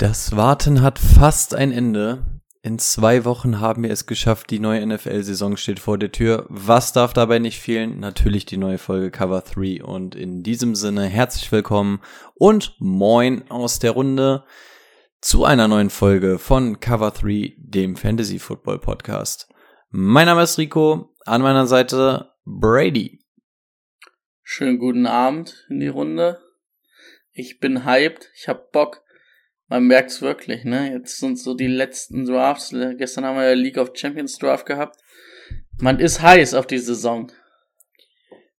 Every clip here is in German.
Das Warten hat fast ein Ende. In zwei Wochen haben wir es geschafft. Die neue NFL-Saison steht vor der Tür. Was darf dabei nicht fehlen? Natürlich die neue Folge Cover 3. Und in diesem Sinne herzlich willkommen und moin aus der Runde zu einer neuen Folge von Cover 3, dem Fantasy Football Podcast. Mein Name ist Rico, an meiner Seite Brady. Schönen guten Abend in die Runde. Ich bin hyped, ich hab Bock. Man merkt's wirklich, ne? Jetzt sind so die letzten Drafts. Gestern haben wir ja League of Champions Draft gehabt. Man ist heiß auf die Saison.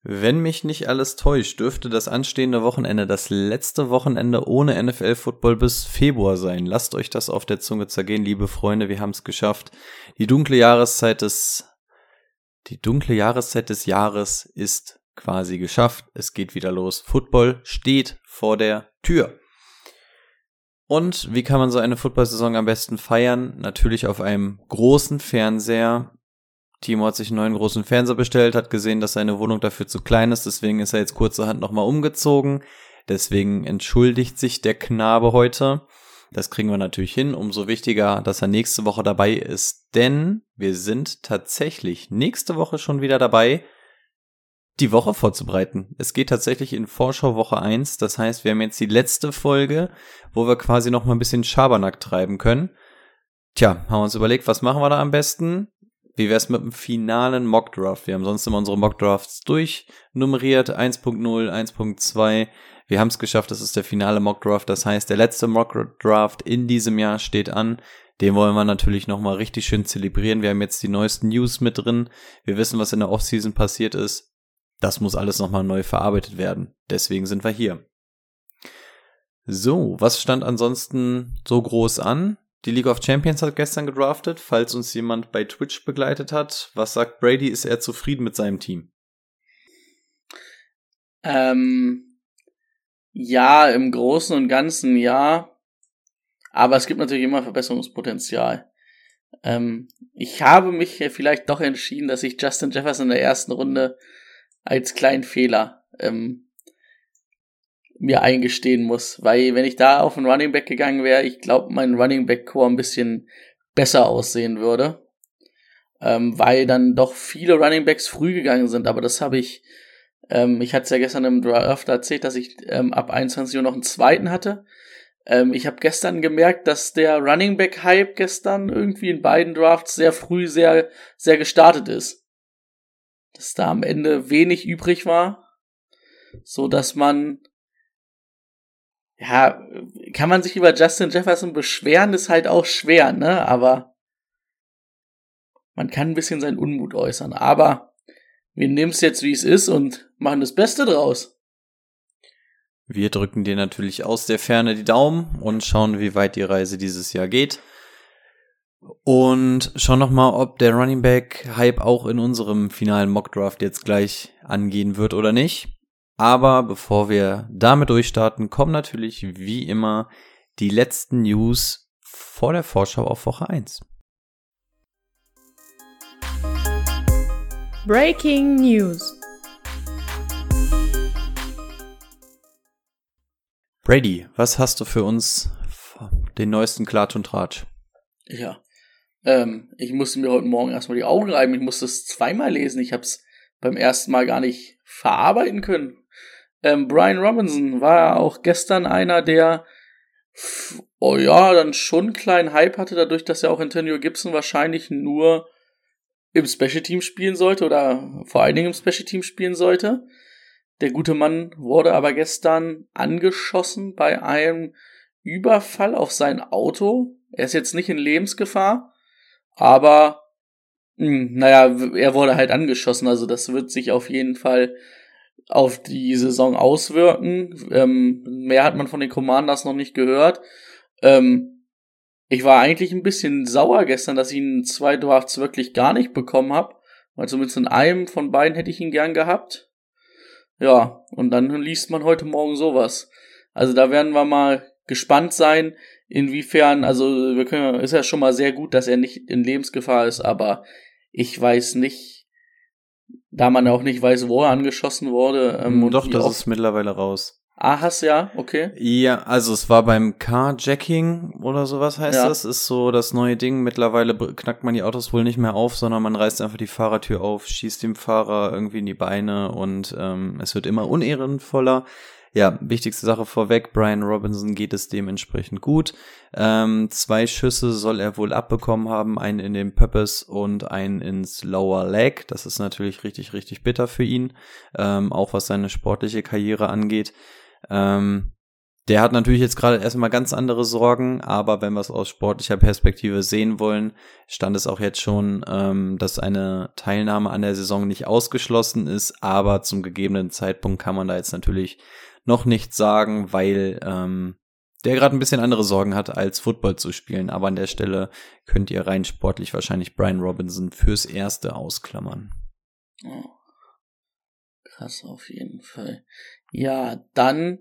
Wenn mich nicht alles täuscht, dürfte das anstehende Wochenende das letzte Wochenende ohne NFL-Football bis Februar sein. Lasst euch das auf der Zunge zergehen, liebe Freunde, wir haben es geschafft. Die dunkle Jahreszeit des die dunkle Jahreszeit des Jahres ist quasi geschafft. Es geht wieder los. Football steht vor der Tür. Und wie kann man so eine Football-Saison am besten feiern? Natürlich auf einem großen Fernseher. Timo hat sich einen neuen großen Fernseher bestellt, hat gesehen, dass seine Wohnung dafür zu klein ist, deswegen ist er jetzt kurzerhand nochmal umgezogen. Deswegen entschuldigt sich der Knabe heute. Das kriegen wir natürlich hin. Umso wichtiger, dass er nächste Woche dabei ist, denn wir sind tatsächlich nächste Woche schon wieder dabei die Woche vorzubereiten. Es geht tatsächlich in Vorschau Woche 1. Das heißt, wir haben jetzt die letzte Folge, wo wir quasi noch mal ein bisschen Schabernack treiben können. Tja, haben wir uns überlegt, was machen wir da am besten? Wie wär's mit dem finalen Mockdraft? Wir haben sonst immer unsere Mockdrafts durchnummeriert. 1.0, 1.2. Wir haben es geschafft, das ist der finale Mockdraft. Das heißt, der letzte Mockdraft in diesem Jahr steht an. Den wollen wir natürlich nochmal richtig schön zelebrieren. Wir haben jetzt die neuesten News mit drin. Wir wissen, was in der Offseason passiert ist. Das muss alles nochmal neu verarbeitet werden. Deswegen sind wir hier. So, was stand ansonsten so groß an? Die League of Champions hat gestern gedraftet. Falls uns jemand bei Twitch begleitet hat, was sagt Brady? Ist er zufrieden mit seinem Team? Ähm, ja, im Großen und Ganzen ja. Aber es gibt natürlich immer Verbesserungspotenzial. Ähm, ich habe mich vielleicht doch entschieden, dass ich Justin Jefferson in der ersten Runde als kleinen Fehler ähm, mir eingestehen muss. Weil wenn ich da auf einen Running Back gegangen wäre, ich glaube, mein Running Back Core ein bisschen besser aussehen würde. Ähm, weil dann doch viele Running Backs früh gegangen sind. Aber das habe ich, ähm, ich hatte es ja gestern im Draft erzählt, dass ich ähm, ab 21 Uhr noch einen zweiten hatte. Ähm, ich habe gestern gemerkt, dass der Running Back Hype gestern irgendwie in beiden Drafts sehr früh sehr, sehr gestartet ist dass da am Ende wenig übrig war, so dass man ja, kann man sich über Justin Jefferson beschweren, ist halt auch schwer, ne, aber man kann ein bisschen seinen Unmut äußern, aber wir nehmen es jetzt, wie es ist und machen das Beste draus. Wir drücken dir natürlich aus der Ferne die Daumen und schauen, wie weit die Reise dieses Jahr geht. Und schau noch mal, ob der Running Back Hype auch in unserem finalen Mock Draft jetzt gleich angehen wird oder nicht. Aber bevor wir damit durchstarten, kommen natürlich wie immer die letzten News vor der Vorschau auf Woche 1. Breaking News. Brady, was hast du für uns den neuesten Klatsch und Tratsch? Ja, ähm, ich musste mir heute Morgen erstmal die Augen reiben. Ich musste es zweimal lesen. Ich habe es beim ersten Mal gar nicht verarbeiten können. Ähm, Brian Robinson war auch gestern einer, der, oh ja, dann schon einen kleinen Hype hatte, dadurch, dass er auch Antonio Gibson wahrscheinlich nur im Special Team spielen sollte oder vor allen Dingen im Special Team spielen sollte. Der gute Mann wurde aber gestern angeschossen bei einem Überfall auf sein Auto. Er ist jetzt nicht in Lebensgefahr, aber, hm, naja, er wurde halt angeschossen, also das wird sich auf jeden Fall auf die Saison auswirken. Ähm, mehr hat man von den Commanders noch nicht gehört. Ähm, ich war eigentlich ein bisschen sauer gestern, dass ich ihn zwei Drafts wirklich gar nicht bekommen habe. Weil zumindest in einem von beiden hätte ich ihn gern gehabt. Ja, und dann liest man heute Morgen sowas. Also da werden wir mal gespannt sein, inwiefern, also wir können, ist ja schon mal sehr gut, dass er nicht in Lebensgefahr ist, aber ich weiß nicht, da man auch nicht weiß, wo er angeschossen wurde. Ähm, Doch, das ist mittlerweile raus. Ah, hast ja, okay. Ja, also es war beim Carjacking oder sowas heißt ja. das, ist so das neue Ding. Mittlerweile knackt man die Autos wohl nicht mehr auf, sondern man reißt einfach die Fahrertür auf, schießt dem Fahrer irgendwie in die Beine und ähm, es wird immer unehrenvoller. Ja, wichtigste Sache vorweg, Brian Robinson geht es dementsprechend gut. Ähm, zwei Schüsse soll er wohl abbekommen haben, einen in den Purpose und einen ins Lower Leg. Das ist natürlich richtig, richtig bitter für ihn, ähm, auch was seine sportliche Karriere angeht. Ähm, der hat natürlich jetzt gerade erstmal ganz andere Sorgen, aber wenn wir es aus sportlicher Perspektive sehen wollen, stand es auch jetzt schon, ähm, dass eine Teilnahme an der Saison nicht ausgeschlossen ist, aber zum gegebenen Zeitpunkt kann man da jetzt natürlich noch nichts sagen, weil ähm, der gerade ein bisschen andere Sorgen hat, als Football zu spielen. Aber an der Stelle könnt ihr rein sportlich wahrscheinlich Brian Robinson fürs Erste ausklammern. Oh. Krass auf jeden Fall. Ja, dann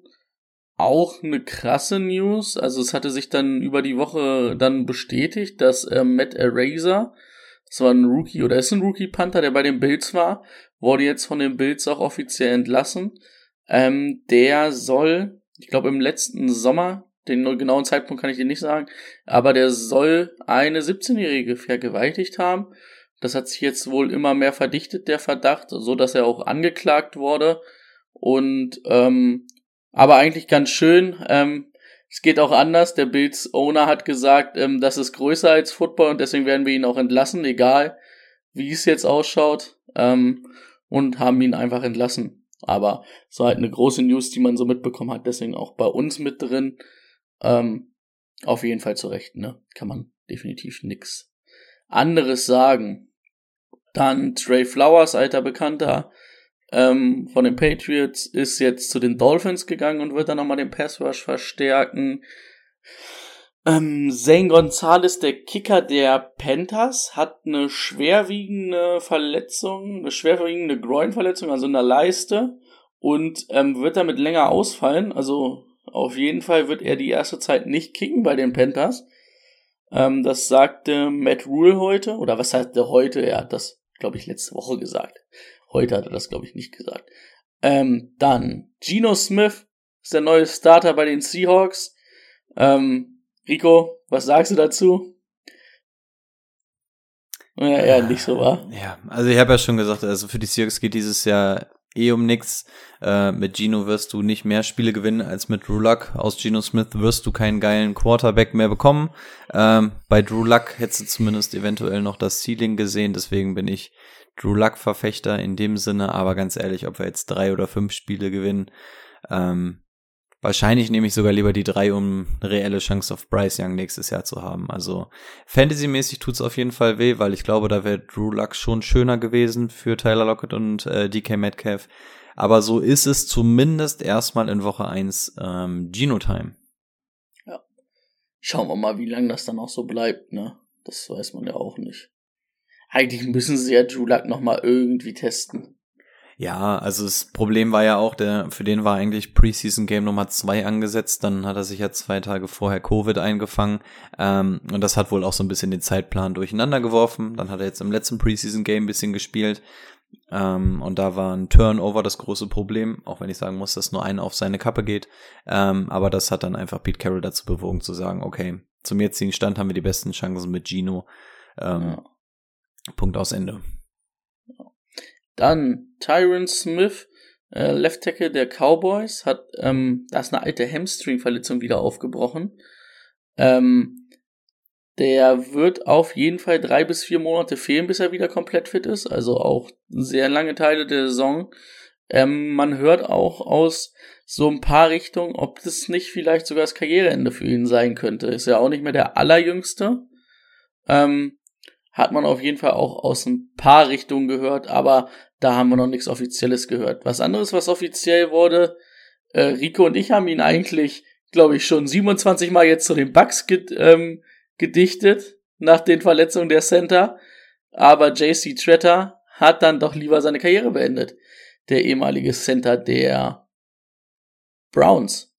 auch eine krasse News. Also es hatte sich dann über die Woche dann bestätigt, dass äh, Matt Eraser, das war ein Rookie oder ist ein Rookie Panther, der bei den Bills war, wurde jetzt von den Bills auch offiziell entlassen. Ähm, der soll, ich glaube im letzten Sommer, den genauen Zeitpunkt kann ich dir nicht sagen, aber der soll eine 17-Jährige vergewaltigt haben. Das hat sich jetzt wohl immer mehr verdichtet, der Verdacht, so dass er auch angeklagt wurde und ähm, aber eigentlich ganz schön. Ähm, es geht auch anders. Der Bills Owner hat gesagt, ähm, das ist größer als Football und deswegen werden wir ihn auch entlassen, egal wie es jetzt ausschaut. Ähm, und haben ihn einfach entlassen. Aber es war halt eine große News, die man so mitbekommen hat, deswegen auch bei uns mit drin. Ähm, auf jeden Fall zu Recht, ne? Kann man definitiv nix anderes sagen. Dann Trey Flowers, alter Bekannter, ähm, von den Patriots ist jetzt zu den Dolphins gegangen und wird dann nochmal den Pass Rush verstärken. Ähm, Zane Gonzalez, der Kicker der Panthers, hat eine schwerwiegende Verletzung, eine schwerwiegende Groinverletzung, also in der Leiste und ähm, wird damit länger ausfallen. Also auf jeden Fall wird er die erste Zeit nicht kicken bei den Panthers. Ähm, das sagte Matt Rule heute, oder was sagte heute? Er hat das, glaube ich, letzte Woche gesagt. Heute hat er das, glaube ich, nicht gesagt. Ähm, dann Geno Smith ist der neue Starter bei den Seahawks. Ähm, Rico, was sagst du dazu? Ja, eher nicht so war. Ja, also ich habe ja schon gesagt, also für die Seahawks geht dieses Jahr eh um nix. Äh, mit Gino wirst du nicht mehr Spiele gewinnen als mit Drew Luck. Aus Gino Smith wirst du keinen geilen Quarterback mehr bekommen. Ähm, bei Drew Luck hättest du zumindest eventuell noch das Ceiling gesehen. Deswegen bin ich Drew Luck-Verfechter in dem Sinne, aber ganz ehrlich, ob wir jetzt drei oder fünf Spiele gewinnen, ähm, wahrscheinlich nehme ich sogar lieber die drei, um eine reelle Chance auf Bryce Young nächstes Jahr zu haben. Also Fantasy-mäßig tut's auf jeden Fall weh, weil ich glaube, da wäre Drew Luck schon schöner gewesen für Tyler Lockett und äh, DK Metcalf. Aber so ist es zumindest erstmal in Woche eins ähm, Genotime. Ja. Schauen wir mal, wie lange das dann auch so bleibt, ne? Das weiß man ja auch nicht. Eigentlich müssen sie ja Drew Luck nochmal irgendwie testen. Ja, also das Problem war ja auch, der, für den war eigentlich Preseason Game Nummer zwei angesetzt, dann hat er sich ja zwei Tage vorher Covid eingefangen ähm, und das hat wohl auch so ein bisschen den Zeitplan durcheinander geworfen. Dann hat er jetzt im letzten Preseason Game ein bisschen gespielt ähm, und da war ein Turnover das große Problem, auch wenn ich sagen muss, dass nur einer auf seine Kappe geht. Ähm, aber das hat dann einfach Pete Carroll dazu bewogen zu sagen, okay, zum jetzigen Stand haben wir die besten Chancen mit Gino. Ähm, ja. Punkt aus Ende. Dann Tyron Smith, äh, Left Tackle der Cowboys, hat, ähm, da ist eine alte Hamstring-Verletzung wieder aufgebrochen. Ähm, der wird auf jeden Fall drei bis vier Monate fehlen, bis er wieder komplett fit ist. Also auch sehr lange Teile der Saison. Ähm, man hört auch aus so ein paar Richtungen, ob das nicht vielleicht sogar das Karriereende für ihn sein könnte. Ist ja auch nicht mehr der allerjüngste. Ähm, hat man auf jeden Fall auch aus ein paar Richtungen gehört, aber da haben wir noch nichts Offizielles gehört. Was anderes, was offiziell wurde, äh, Rico und ich haben ihn eigentlich, glaube ich, schon 27 Mal jetzt zu den Bugs ge ähm, gedichtet nach den Verletzungen der Center, aber JC Tretter hat dann doch lieber seine Karriere beendet. Der ehemalige Center der Browns.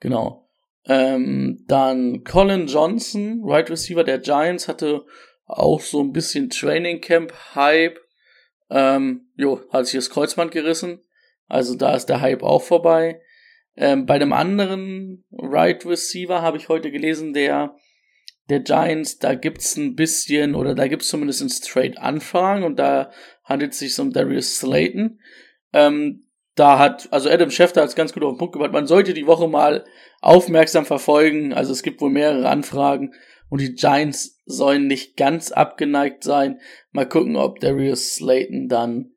Genau. Ähm, dann Colin Johnson, Right Receiver der Giants, hatte auch so ein bisschen Training Camp Hype. Ähm, jo, hat sich das Kreuzband gerissen. Also da ist der Hype auch vorbei. Ähm, bei dem anderen Right Receiver habe ich heute gelesen, der der Giants, da gibt's ein bisschen, oder da gibt's zumindest ein Straight Anfragen und da handelt es sich um Darius Slayton. Ähm, da hat, also Adam Schefter hat es ganz gut auf den Punkt gebracht, man sollte die Woche mal aufmerksam verfolgen, also es gibt wohl mehrere Anfragen und die Giants sollen nicht ganz abgeneigt sein. Mal gucken, ob Darius Slayton dann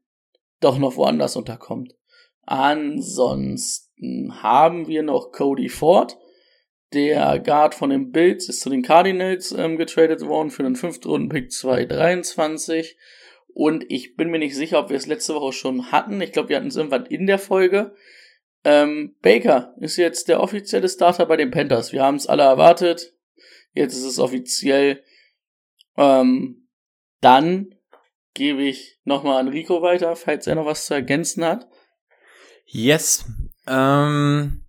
doch noch woanders unterkommt. Ansonsten haben wir noch Cody Ford. Der Guard von den Bills ist zu den Cardinals ähm, getradet worden für einen Fünftrunden-Pick 223. Und ich bin mir nicht sicher, ob wir es letzte Woche schon hatten. Ich glaube, wir hatten es irgendwann in der Folge. Ähm, Baker ist jetzt der offizielle Starter bei den Panthers. Wir haben es alle erwartet. Jetzt ist es offiziell. Ähm, dann gebe ich nochmal an Rico weiter, falls er noch was zu ergänzen hat. Yes. Ähm,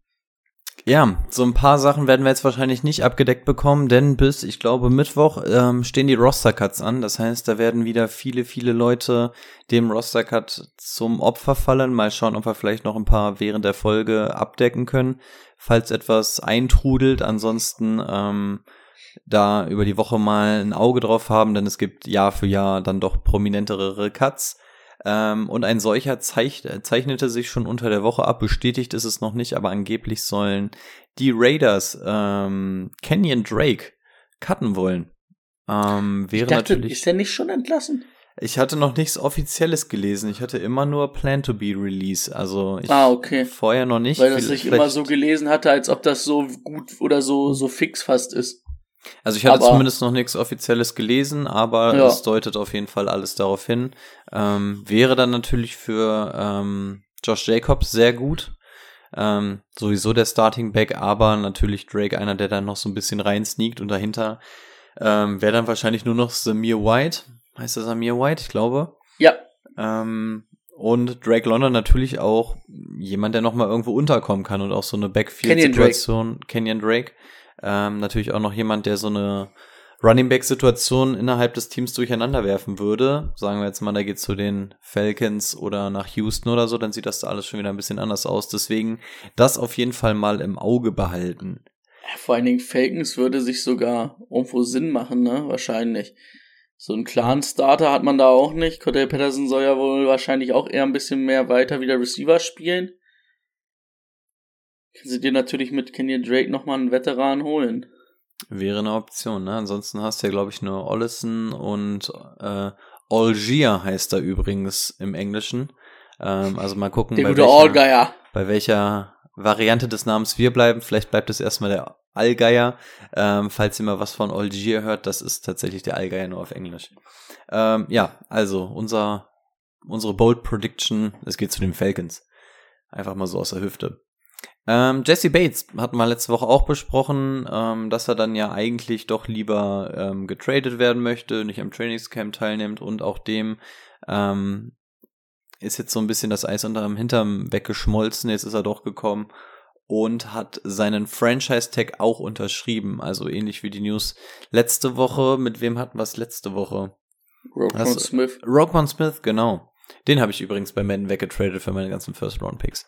ja, so ein paar Sachen werden wir jetzt wahrscheinlich nicht abgedeckt bekommen, denn bis, ich glaube, Mittwoch ähm, stehen die Roster-Cuts an. Das heißt, da werden wieder viele, viele Leute dem Roster-Cut zum Opfer fallen. Mal schauen, ob wir vielleicht noch ein paar während der Folge abdecken können, falls etwas eintrudelt. Ansonsten ähm, da über die Woche mal ein Auge drauf haben, denn es gibt Jahr für Jahr dann doch prominentere Cuts. Ähm, und ein solcher zeich zeichnete sich schon unter der Woche ab. Bestätigt ist es noch nicht, aber angeblich sollen die Raiders ähm, Kenyon Drake cutten wollen. Ähm, wäre ich dachte, natürlich. Ist er nicht schon entlassen? Ich hatte noch nichts Offizielles gelesen. Ich hatte immer nur Plan to be Release. Also ich ah, okay. vorher noch nicht. Weil das ich immer so gelesen hatte, als ob das so gut oder so, so fix fast ist. Also ich hatte aber, zumindest noch nichts Offizielles gelesen, aber ja. es deutet auf jeden Fall alles darauf hin. Ähm, wäre dann natürlich für ähm, Josh Jacobs sehr gut. Ähm, sowieso der Starting Back, aber natürlich Drake einer, der dann noch so ein bisschen rein sneakt und dahinter ähm, wäre dann wahrscheinlich nur noch Samir White. Heißt das Samir White? Ich glaube. Ja. Ähm, und Drake London natürlich auch jemand, der nochmal irgendwo unterkommen kann und auch so eine Backfield-Situation. Kenyon Drake. Ähm, natürlich auch noch jemand, der so eine Running Back Situation innerhalb des Teams durcheinander werfen würde. Sagen wir jetzt mal, da geht zu den Falcons oder nach Houston oder so, dann sieht das da alles schon wieder ein bisschen anders aus. Deswegen das auf jeden Fall mal im Auge behalten. vor allen Dingen Falcons würde sich sogar irgendwo Sinn machen, ne? Wahrscheinlich. So einen klaren Starter hat man da auch nicht. Cordell Patterson soll ja wohl wahrscheinlich auch eher ein bisschen mehr weiter wieder Receiver spielen. Können sie dir natürlich mit Kenyon Drake nochmal einen Veteran holen. Wäre eine Option, ne? Ansonsten hast du ja, glaube ich, nur Ollison und äh, Algier heißt er übrigens im Englischen. Ähm, also mal gucken, bei welcher, bei welcher Variante des Namens wir bleiben. Vielleicht bleibt es erstmal der Allgeier. Ähm, falls ihr mal was von Algier hört, das ist tatsächlich der Allgeier nur auf Englisch. Ähm, ja, also unser, unsere Bold Prediction, es geht zu den Falcons. Einfach mal so aus der Hüfte. Ähm, Jesse Bates hatten wir letzte Woche auch besprochen, ähm, dass er dann ja eigentlich doch lieber ähm, getradet werden möchte, nicht am Trainingscamp teilnimmt und auch dem ähm, ist jetzt so ein bisschen das Eis unter dem Hintern weggeschmolzen. Jetzt ist er doch gekommen und hat seinen Franchise-Tag auch unterschrieben. Also ähnlich wie die News letzte Woche. Mit wem hatten wir es letzte Woche? Roquan Smith. Roquan Smith, genau. Den habe ich übrigens bei Madden weggetradet für meine ganzen First-Round-Picks.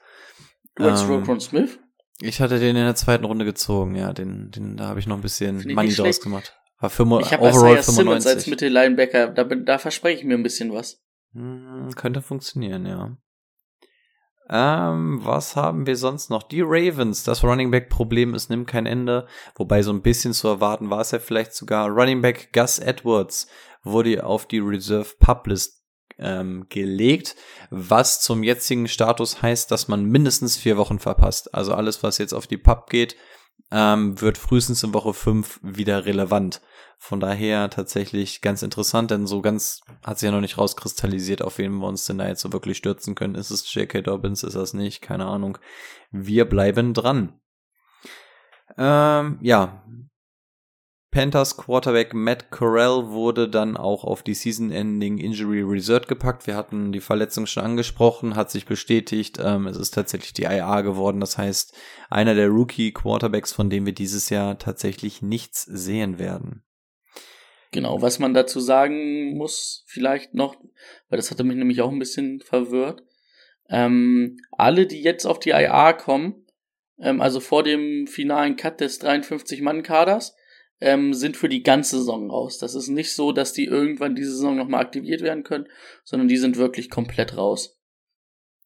Du hast ähm, Roquan Smith? Ich hatte den in der zweiten Runde gezogen, ja. Den, den, da habe ich noch ein bisschen Money draus gemacht. War für, ich habe Overall Isaiah 95. Simmons als Mitte-Linebacker, da, da verspreche ich mir ein bisschen was. Hm, könnte funktionieren, ja. Ähm, was haben wir sonst noch? Die Ravens. Das Running Back Problem ist, nimmt kein Ende. Wobei so ein bisschen zu erwarten war es ja vielleicht sogar. Running Back Gus Edwards wurde auf die Reserve Publist ähm, gelegt, was zum jetzigen Status heißt, dass man mindestens vier Wochen verpasst. Also alles, was jetzt auf die Pub geht, ähm, wird frühestens in Woche fünf wieder relevant. Von daher tatsächlich ganz interessant, denn so ganz hat sich ja noch nicht rauskristallisiert, auf wen wir uns denn da jetzt so wirklich stürzen können. Ist es J.K. Dobbins, ist das nicht? Keine Ahnung. Wir bleiben dran. Ähm, ja, Panthers Quarterback Matt Corral wurde dann auch auf die Season-Ending Injury Reserve gepackt. Wir hatten die Verletzung schon angesprochen, hat sich bestätigt. Ähm, es ist tatsächlich die IA geworden. Das heißt, einer der Rookie Quarterbacks, von dem wir dieses Jahr tatsächlich nichts sehen werden. Genau, was man dazu sagen muss, vielleicht noch, weil das hatte mich nämlich auch ein bisschen verwirrt. Ähm, alle, die jetzt auf die IA kommen, ähm, also vor dem finalen Cut des 53-Mann-Kaders, ähm, sind für die ganze Saison raus. Das ist nicht so, dass die irgendwann diese Saison nochmal aktiviert werden können, sondern die sind wirklich komplett raus.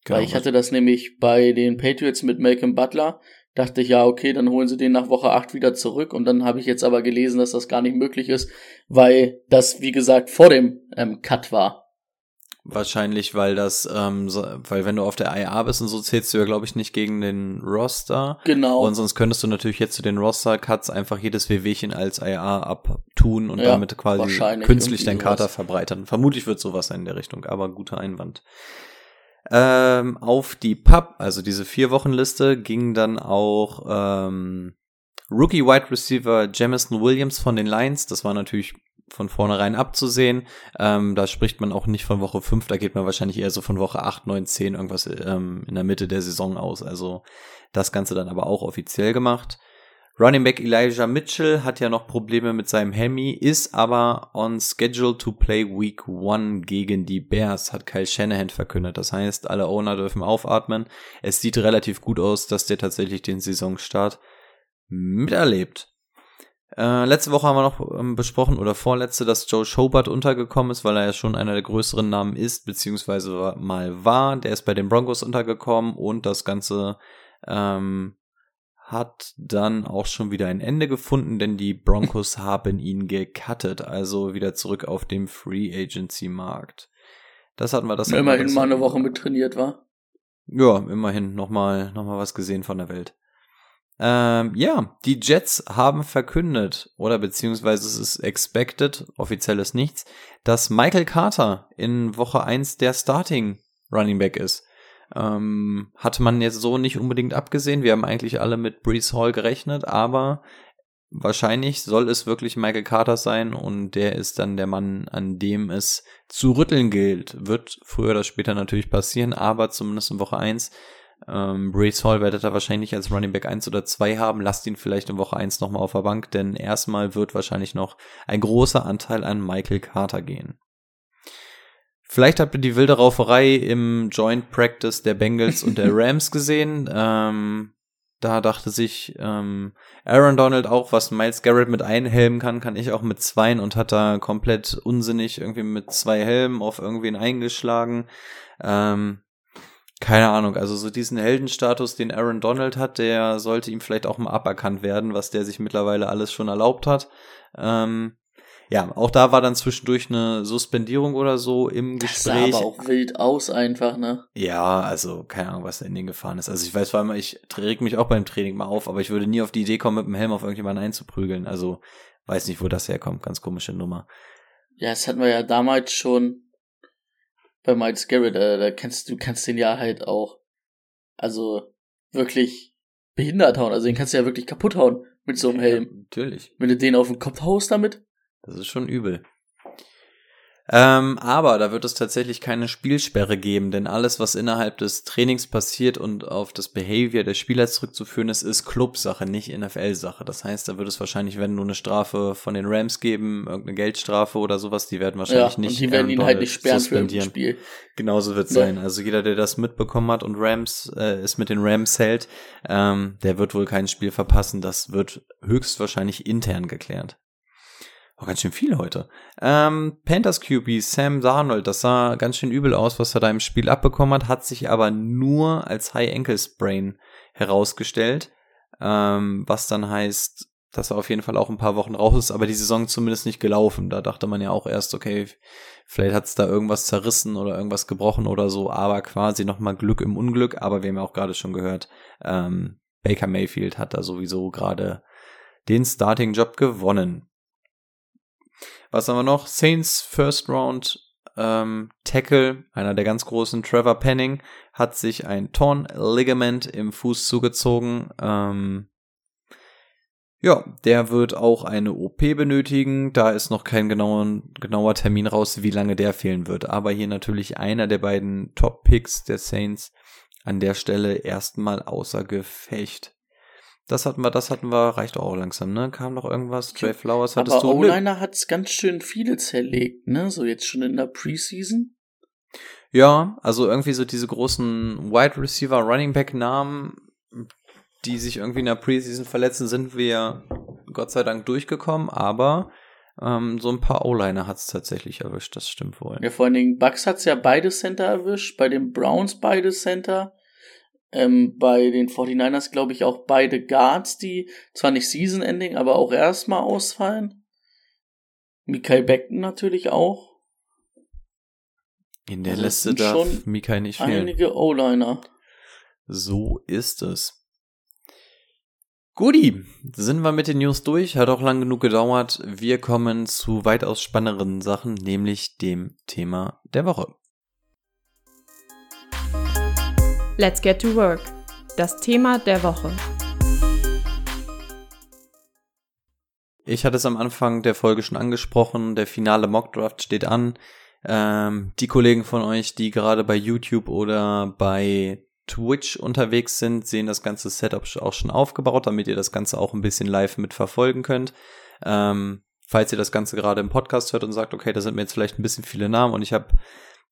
Genau. Weil ich hatte das nämlich bei den Patriots mit Malcolm Butler, dachte ich, ja, okay, dann holen sie den nach Woche 8 wieder zurück. Und dann habe ich jetzt aber gelesen, dass das gar nicht möglich ist, weil das, wie gesagt, vor dem ähm, Cut war. Wahrscheinlich, weil das, ähm, so, weil wenn du auf der IA bist und so zählst du ja, glaube ich, nicht gegen den Roster. Genau. Und sonst könntest du natürlich jetzt zu den Roster-Cuts einfach jedes WWchen als IA abtun und ja, damit quasi künstlich deinen Kater verbreitern. Vermutlich wird sowas sein in der Richtung, aber guter Einwand. Ähm, auf die Pub, also diese vier Wochen Liste, ging dann auch ähm, Rookie Wide Receiver Jamison Williams von den Lions. Das war natürlich von vornherein abzusehen. Ähm, da spricht man auch nicht von Woche 5, da geht man wahrscheinlich eher so von Woche 8, 9, 10, irgendwas ähm, in der Mitte der Saison aus. Also das Ganze dann aber auch offiziell gemacht. Running Back Elijah Mitchell hat ja noch Probleme mit seinem Hemi, ist aber on schedule to play Week 1 gegen die Bears, hat Kyle Shanahan verkündet. Das heißt, alle Owner dürfen aufatmen. Es sieht relativ gut aus, dass der tatsächlich den Saisonstart miterlebt. Äh, letzte Woche haben wir noch ähm, besprochen, oder vorletzte, dass Joe Schobert untergekommen ist, weil er ja schon einer der größeren Namen ist, beziehungsweise mal war. Der ist bei den Broncos untergekommen und das Ganze ähm, hat dann auch schon wieder ein Ende gefunden, denn die Broncos haben ihn gecuttet, also wieder zurück auf dem Free Agency Markt. Das hatten wir das. Immerhin mal eine Woche mit trainiert war. Ja, immerhin nochmal noch mal was gesehen von der Welt. Ähm, ja, die Jets haben verkündet, oder beziehungsweise es ist expected, offiziell ist nichts, dass Michael Carter in Woche 1 der Starting Running Back ist. Ähm, hatte man jetzt so nicht unbedingt abgesehen. Wir haben eigentlich alle mit Brees Hall gerechnet, aber wahrscheinlich soll es wirklich Michael Carter sein und der ist dann der Mann, an dem es zu rütteln gilt. Wird früher oder später natürlich passieren, aber zumindest in Woche 1 ähm, Brees Hall werdet ihr wahrscheinlich als Running Back 1 oder 2 haben. Lasst ihn vielleicht in Woche 1 nochmal auf der Bank, denn erstmal wird wahrscheinlich noch ein großer Anteil an Michael Carter gehen. Vielleicht habt ihr die wilde Rauferei im Joint Practice der Bengals und der Rams gesehen. Ähm, da dachte sich ähm, Aaron Donald auch, was Miles Garrett mit einem Helm kann, kann ich auch mit zweien und hat da komplett unsinnig irgendwie mit zwei Helmen auf irgendwen eingeschlagen. Ähm, keine Ahnung, also so diesen Heldenstatus, den Aaron Donald hat, der sollte ihm vielleicht auch mal aberkannt werden, was der sich mittlerweile alles schon erlaubt hat. Ähm, ja, auch da war dann zwischendurch eine Suspendierung oder so im Gespräch. Das sah aber auch wild aus einfach, ne? Ja, also keine Ahnung, was da in den gefahren ist. Also ich weiß vor allem, ich reg mich auch beim Training mal auf, aber ich würde nie auf die Idee kommen, mit dem Helm auf irgendjemanden einzuprügeln. Also weiß nicht, wo das herkommt. Ganz komische Nummer. Ja, das hatten wir ja damals schon bei Miles Garrett, äh, da kannst du kannst den ja halt auch, also wirklich behindert hauen. Also den kannst du ja wirklich kaputt hauen mit so einem Helm. Ja, natürlich. Wenn du den auf den Kopf haust damit. Das ist schon übel. Ähm, aber da wird es tatsächlich keine Spielsperre geben, denn alles, was innerhalb des Trainings passiert und auf das Behavior der Spieler zurückzuführen ist, ist Clubsache, nicht NFL-Sache. Das heißt, da wird es wahrscheinlich, wenn nur eine Strafe von den Rams geben, irgendeine Geldstrafe oder sowas, die werden wahrscheinlich ja, nicht. Und die werden ihn halt nicht sperren für ein Spiel. Genauso wird es ja. sein. Also jeder, der das mitbekommen hat und Rams äh, es mit den Rams hält, ähm, der wird wohl kein Spiel verpassen. Das wird höchstwahrscheinlich intern geklärt. Oh, ganz schön viel heute. Ähm, Panthers QB Sam Darnold, das sah ganz schön übel aus, was er da im Spiel abbekommen hat, hat sich aber nur als High Ankle Sprain herausgestellt, ähm, was dann heißt, dass er auf jeden Fall auch ein paar Wochen raus ist, aber die Saison zumindest nicht gelaufen. Da dachte man ja auch erst, okay, vielleicht hat es da irgendwas zerrissen oder irgendwas gebrochen oder so, aber quasi nochmal Glück im Unglück. Aber wir haben ja auch gerade schon gehört, ähm, Baker Mayfield hat da sowieso gerade den Starting-Job gewonnen. Was haben wir noch? Saints First Round ähm, Tackle, einer der ganz großen, Trevor Penning, hat sich ein Torn Ligament im Fuß zugezogen. Ähm, Ja, der wird auch eine OP benötigen. Da ist noch kein genauen, genauer Termin raus, wie lange der fehlen wird. Aber hier natürlich einer der beiden Top-Picks der Saints an der Stelle erstmal außer Gefecht. Das hatten wir, das hatten wir, reicht auch langsam, ne? Kam noch irgendwas? Trey Flowers hattest Aber du? O-Liner hat's ganz schön viele zerlegt, ne? So jetzt schon in der Preseason. Ja, also irgendwie so diese großen Wide Receiver Running Back Namen, die sich irgendwie in der Preseason verletzen, sind wir Gott sei Dank durchgekommen, aber ähm, so ein paar O-Liner hat's tatsächlich erwischt, das stimmt wohl. Ja, vor allen Dingen Bucks hat's ja beide Center erwischt, bei den Browns beide Center. Ähm, bei den 49ers glaube ich auch beide Guards, die zwar nicht Season-Ending, aber auch erstmal ausfallen. Mikael Beckton natürlich auch. In der Also Liste sind darf schon Mikai nicht fehlen. Einige O-Liner. So ist es. Guti, sind wir mit den News durch, hat auch lang genug gedauert. Wir kommen zu weitaus spannenderen Sachen, nämlich dem Thema der Woche. Let's get to work. Das Thema der Woche. Ich hatte es am Anfang der Folge schon angesprochen, der finale Mockdraft steht an. Ähm, die Kollegen von euch, die gerade bei YouTube oder bei Twitch unterwegs sind, sehen das ganze Setup auch schon aufgebaut, damit ihr das Ganze auch ein bisschen live mitverfolgen könnt. Ähm, falls ihr das Ganze gerade im Podcast hört und sagt, okay, da sind mir jetzt vielleicht ein bisschen viele Namen und ich habe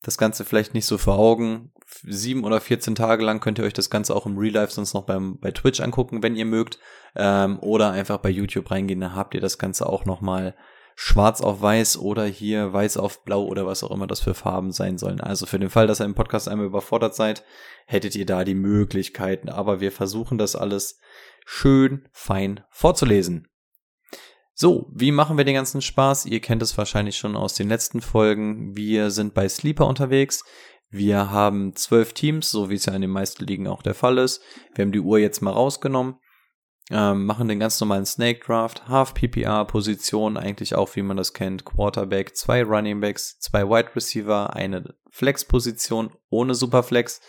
das Ganze vielleicht nicht so vor Augen. Sieben oder 14 Tage lang könnt ihr euch das Ganze auch im Real Life sonst noch beim, bei Twitch angucken, wenn ihr mögt. Ähm, oder einfach bei YouTube reingehen, da habt ihr das Ganze auch nochmal schwarz auf weiß oder hier weiß auf blau oder was auch immer das für Farben sein sollen. Also für den Fall, dass ihr im Podcast einmal überfordert seid, hättet ihr da die Möglichkeiten. Aber wir versuchen das alles schön fein vorzulesen. So, wie machen wir den ganzen Spaß? Ihr kennt es wahrscheinlich schon aus den letzten Folgen. Wir sind bei Sleeper unterwegs. Wir haben zwölf Teams, so wie es ja in den meisten Ligen auch der Fall ist. Wir haben die Uhr jetzt mal rausgenommen. Ähm, machen den ganz normalen Snake Draft, Half PPR Position, eigentlich auch wie man das kennt, Quarterback, zwei Running Backs, zwei Wide Receiver, eine Flex Position ohne Superflex,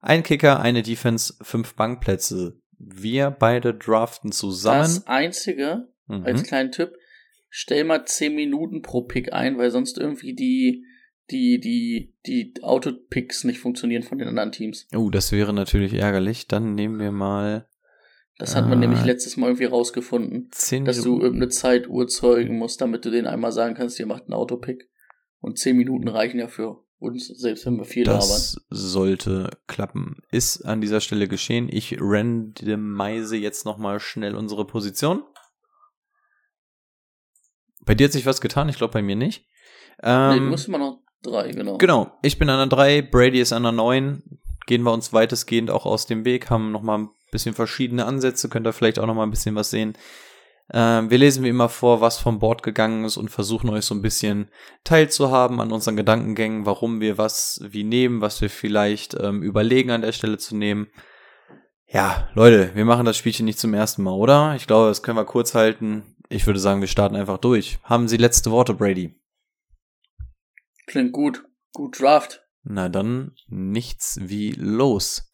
ein Kicker, eine Defense, fünf Bankplätze. Wir beide draften zusammen. Das einzige, Mhm. als kleinen Tipp, stell mal 10 Minuten pro Pick ein, weil sonst irgendwie die, die, die, die Autopicks nicht funktionieren von den anderen Teams. Oh, das wäre natürlich ärgerlich. Dann nehmen wir mal Das hat man Ah. nämlich letztes Mal irgendwie rausgefunden, zehn dass du irgendeine Zeituhr zeugen musst, damit du den einmal sagen kannst, ihr macht einen Autopick. Und 10 Minuten reichen ja für uns, selbst wenn wir viel labern. Das sollte klappen. Ist an dieser Stelle geschehen. Ich randomize jetzt nochmal schnell unsere Position. Bei dir hat sich was getan, ich glaube bei mir nicht. Nee, Ähm, du musst immer noch drei, genau. Genau, ich bin an der 3, Brady ist an der 9. Gehen wir uns weitestgehend auch aus dem Weg, haben nochmal ein bisschen verschiedene Ansätze, könnt ihr vielleicht auch nochmal ein bisschen was sehen. Ähm, wir lesen wie immer vor, was vom Board gegangen ist und versuchen euch so ein bisschen teilzuhaben an unseren Gedankengängen, warum wir was wie nehmen, was wir vielleicht ähm, überlegen an der Stelle zu nehmen. Ja, Leute, wir machen das Spielchen nicht zum ersten Mal, oder? Ich glaube, das können wir kurz halten. Ich würde sagen, wir starten einfach durch. Haben Sie letzte Worte, Brady? Klingt gut. Gut Draft. Na dann nichts wie los.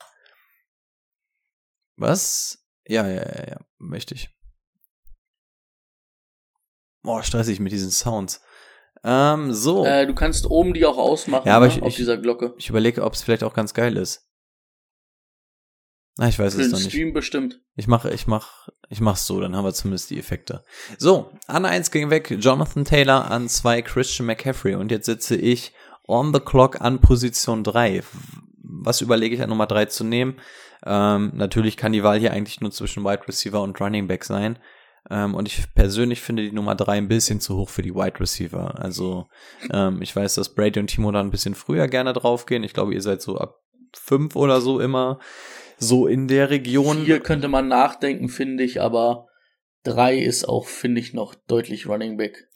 Was? Ja, ja, ja, ja, möchte ich. Boah, stressig mit diesen Sounds. Ähm, so. Äh, du kannst oben die auch ausmachen, Ja, aber ne, ich- auf ich- dieser Glocke. ich überlege, ob es vielleicht auch ganz geil ist. Na, ich weiß Für es noch nicht. Stream bestimmt. Ich mache, ich mach, ich mach's so, dann haben wir zumindest die Effekte. So, an eins ging weg, Jonathan Taylor an zwei Christian McCaffrey und jetzt sitze ich on the clock an Position 3. Was überlege ich an Nummer 3 zu nehmen? Ähm, natürlich kann die Wahl hier eigentlich nur zwischen Wide Receiver und Running Back sein. Ähm, und ich persönlich finde die Nummer 3 ein bisschen zu hoch für die Wide Receiver. Also, ähm, ich weiß, dass Brady und Timo da ein bisschen früher gerne draufgehen. Ich glaube, ihr seid so ab 5 oder so immer so in der Region. Hier könnte man nachdenken, finde ich, aber drei ist auch, finde ich, noch deutlich Running Back.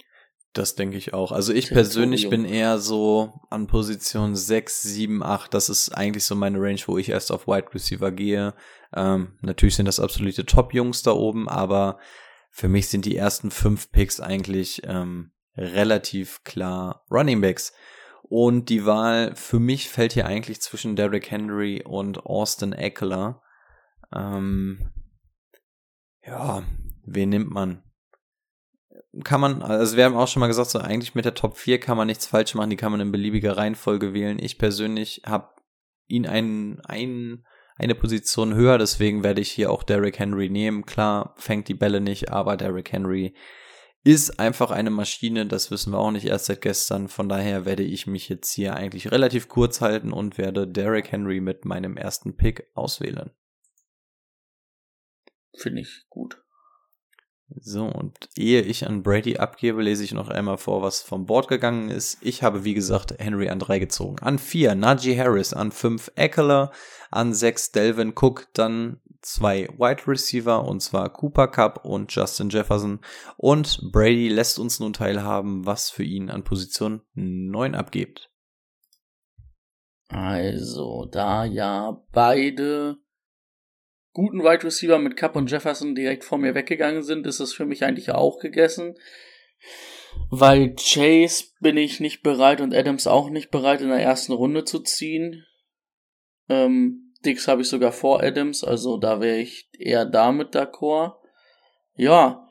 Das denke ich auch. Also ich Territorium. persönlich bin eher so an Position 6, 7, 8. Das ist eigentlich so meine Range, wo ich erst auf Wide Receiver gehe. Ähm, natürlich sind das absolute Top-Jungs da oben, aber für mich sind die ersten fünf Picks eigentlich ähm, relativ klar Running Backs. Und die Wahl für mich fällt hier eigentlich zwischen Derrick Henry und Austin Eckler. Ähm, ja, wen nimmt man? Kann man, also wir haben auch schon mal gesagt, so eigentlich mit der Top 4 kann man nichts falsch machen, die kann man in beliebiger Reihenfolge wählen. Ich persönlich habe ihn einen, einen, eine Position höher, deswegen werde ich hier auch Derrick Henry nehmen. Klar, fängt die Bälle nicht, aber Derrick Henry ist einfach eine Maschine, das wissen wir auch nicht erst seit gestern. Von daher werde ich mich jetzt hier eigentlich relativ kurz halten und werde Derrick Henry mit meinem ersten Pick auswählen. Finde ich gut. So, und ehe ich an Brady abgebe, lese ich noch einmal vor, was vom Board gegangen ist. Ich habe, wie gesagt, Henry an drei gezogen. An vier Najee Harris, an fünf Eckler, an sechs Delvin Cook, dann zwei Wide Receiver, und zwar Cooper Cup und Justin Jefferson. Und Brady lässt uns nun teilhaben, was für ihn an Position 9 abgibt. Also, da ja beide guten Wide Receiver mit Cup und Jefferson direkt vor mir weggegangen sind, ist es für mich eigentlich auch gegessen. Weil Chase bin ich nicht bereit und Adams auch nicht bereit, in der ersten Runde zu ziehen. Ähm, Dix habe ich sogar vor Adams, also da wäre ich eher damit d'accord. Ja,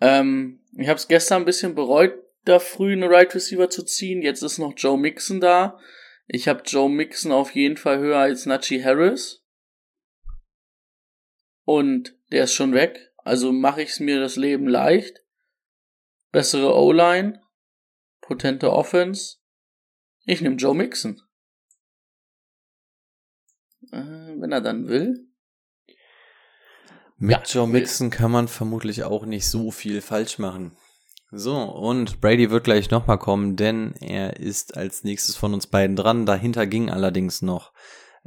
ähm, ich habe es gestern ein bisschen bereut, da früh einen Right Receiver zu ziehen. Jetzt ist noch Joe Mixon da. Ich habe Joe Mixon auf jeden Fall höher als Najee Harris und der ist schon weg. Also mache ich es mir das Leben leicht. Bessere O-Line, potente Offense. Ich nehme Joe Mixon. Äh, wenn er dann will. Mit Ja, Joe Mixon kann man vermutlich auch nicht so viel falsch machen. So, und Brady wird gleich nochmal kommen, denn er ist als nächstes von uns beiden dran. Dahinter ging allerdings noch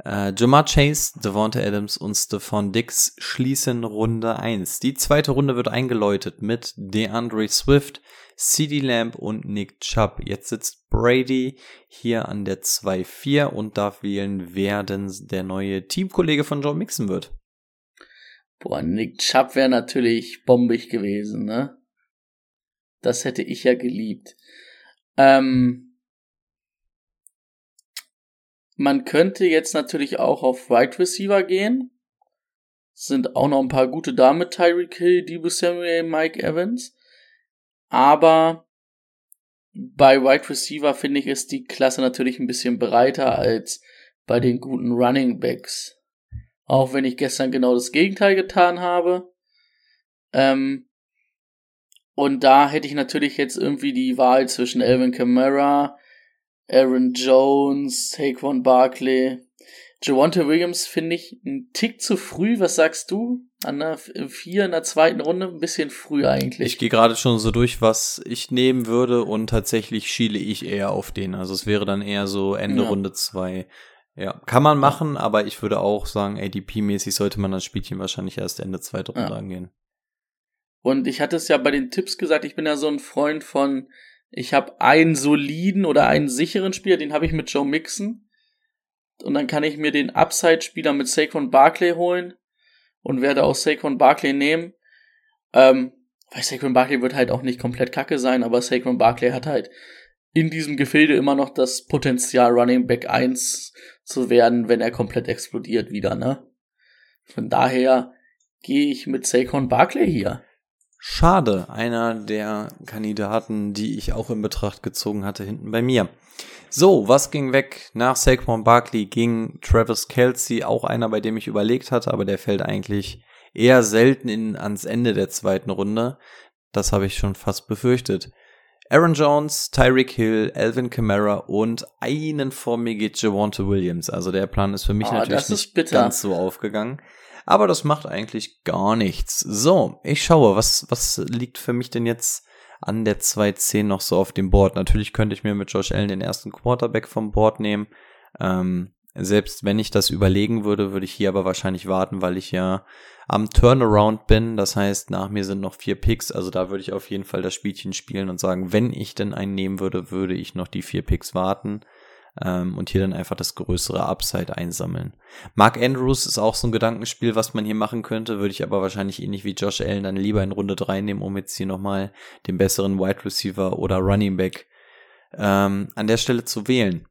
äh, Jamar Chase, Devonta Adams und Stephon Dix schließen Runde 1. Die zweite Runde wird eingeläutet mit DeAndre Swift, CD Lamb und Nick Chubb. Jetzt sitzt Brady hier an der 2-4 und darf wählen, wer denn der neue Teamkollege von Joe Mixon wird. Boah, Nick Chubb wäre natürlich bombig gewesen, ne? Das hätte ich ja geliebt. Ähm, man könnte jetzt natürlich auch auf Wide Receiver gehen. Sind auch noch ein paar gute Damen mit Tyreek Hill, Debo Samuel, Mike Evans. Aber bei Wide Receiver finde ich ist die Klasse natürlich ein bisschen breiter als bei den guten Running Backs. Auch wenn ich gestern genau das Gegenteil getan habe. Ähm, und da hätte ich natürlich jetzt irgendwie die Wahl zwischen Elvin Kamara, Aaron Jones, Saquon Barkley. Javonte Williams finde ich ein Tick zu früh. Was sagst du? An der 4 in der zweiten Runde ein bisschen früh eigentlich. Ich gehe gerade schon so durch, was ich nehmen würde und tatsächlich schiele ich eher auf den. Also es wäre dann eher so Ende Ja. Runde 2. Ja, kann man machen, aber ich würde auch sagen, ADP-mäßig sollte man das Spielchen wahrscheinlich erst Ende zweite Runde Ja. angehen. Und ich hatte es ja bei den Tipps gesagt, ich bin ja so ein Freund von, ich habe einen soliden oder einen sicheren Spieler, den habe ich mit Joe Mixon. Und dann kann ich mir den Upside-Spieler mit Saquon Barkley holen und werde auch Saquon Barkley nehmen. Ähm, weil Saquon Barkley wird halt auch nicht komplett kacke sein, aber Saquon Barkley hat halt in diesem Gefilde immer noch das Potenzial, Running Back 1 zu werden, wenn er komplett explodiert wieder, ne? Von daher gehe ich mit Saquon Barkley hier. Schade, einer der Kandidaten, die ich auch in Betracht gezogen hatte, hinten bei mir. So, was ging weg? Nach Saquon Barkley ging Travis Kelsey, auch einer, bei dem ich überlegt hatte, aber der fällt eigentlich eher selten in, ans Ende der zweiten Runde. Das habe ich schon fast befürchtet. Aaron Jones, Tyreek Hill, Alvin Kamara und einen vor mir geht Javonte Williams. Also der Plan ist für mich Oh, natürlich nicht bitter. ganz so aufgegangen. Aber das macht eigentlich gar nichts. So, ich schaue, was, was liegt für mich denn jetzt an der 2.10 noch so auf dem Board? Natürlich könnte ich mir mit Josh Allen den ersten Quarterback vom Board nehmen. Ähm, selbst wenn ich das überlegen würde, würde ich hier aber wahrscheinlich warten, weil ich ja am Turnaround bin. Das heißt, nach mir sind noch vier Picks. Also da würde ich auf jeden Fall das Spielchen spielen und sagen, wenn ich denn einen nehmen würde, würde ich noch die vier Picks warten ähm, und hier dann einfach das größere Upside einsammeln. Mark Andrews ist auch so ein Gedankenspiel, was man hier machen könnte, würde ich aber wahrscheinlich ähnlich wie Josh Allen dann lieber in Runde 3 nehmen, um jetzt hier nochmal den besseren Wide Receiver oder Running Back ähm, an der Stelle zu wählen.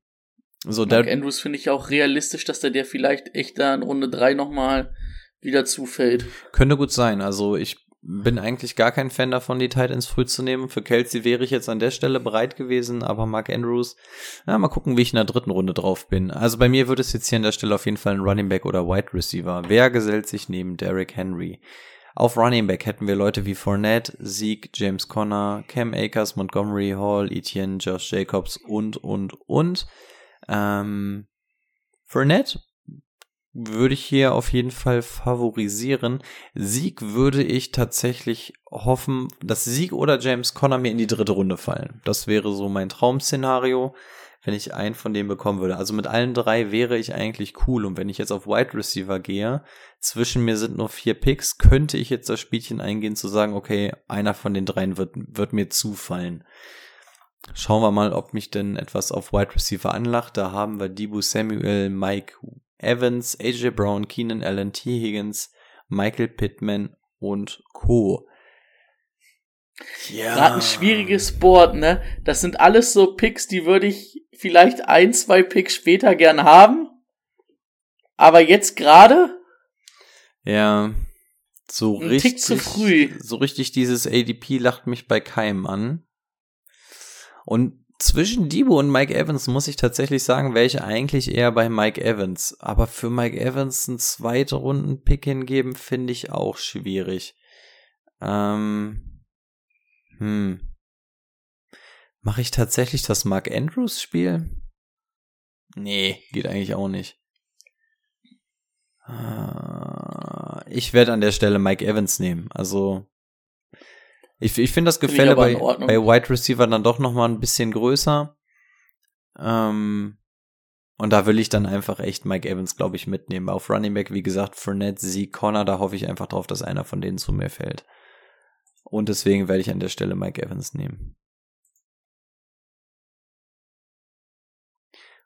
So, Mark der, Andrews finde ich auch realistisch, dass der dir vielleicht echt da in Runde 3 nochmal wieder zufällt. Könnte gut sein. Also ich bin eigentlich gar kein Fan davon, die Titans früh zu nehmen. Für Kelsey wäre ich jetzt an der Stelle bereit gewesen, aber Mark Andrews, ja, mal gucken, wie ich in der dritten Runde drauf bin. Also bei mir wird es jetzt hier an der Stelle auf jeden Fall ein Running Back oder Wide Receiver. Wer gesellt sich neben Derrick Henry? Auf Running Back hätten wir Leute wie Fournette, Zeke, James Conner, Cam Akers, Montgomery Hall, Etienne, Josh Jacobs und, und, und. Ähm, Fournette würde ich hier auf jeden Fall favorisieren. Sieg würde ich tatsächlich hoffen, dass Sieg oder James Conner mir in die dritte Runde fallen. Das wäre so mein Traum-Szenario, wenn ich einen von denen bekommen würde. Also mit allen drei wäre ich eigentlich cool. Und wenn ich jetzt auf Wide Receiver gehe, zwischen mir sind nur vier Picks, könnte ich jetzt das Spielchen eingehen zu sagen, okay, einer von den dreien wird, wird mir zufallen. Schauen wir mal, ob mich denn etwas auf Wide Receiver anlacht. Da haben wir Dibu Samuel, Mike Evans, AJ Brown, Keenan Allen, T. Higgins, Michael Pittman und Co. Ja. Gerade ein schwieriges Board, ne? Das sind alles so Picks, die würde ich vielleicht ein, zwei Picks später gern haben. Aber jetzt gerade? Ja. So ein richtig. Tick zu früh. So richtig dieses ADP lacht mich bei keinem an. Und zwischen Debo und Mike Evans muss ich tatsächlich sagen, welche eigentlich eher bei Mike Evans. Aber für Mike Evans einen zweite Runden-Pick hingeben, finde ich auch schwierig. Ähm, hm. Mache ich tatsächlich das Mark Andrews Spiel? Nee, geht eigentlich auch nicht. Äh, ich werde an der Stelle Mike Evans nehmen. Also ich, ich finde das Gefälle bei, bei Wide Receiver dann doch noch mal ein bisschen größer. Ähm, und da will ich dann einfach echt Mike Evans, glaube ich, mitnehmen. Auf Running Back, wie gesagt, Fournette, Z, Connor, da hoffe ich einfach drauf, dass einer von denen zu mir fällt. Und deswegen werde ich an der Stelle Mike Evans nehmen.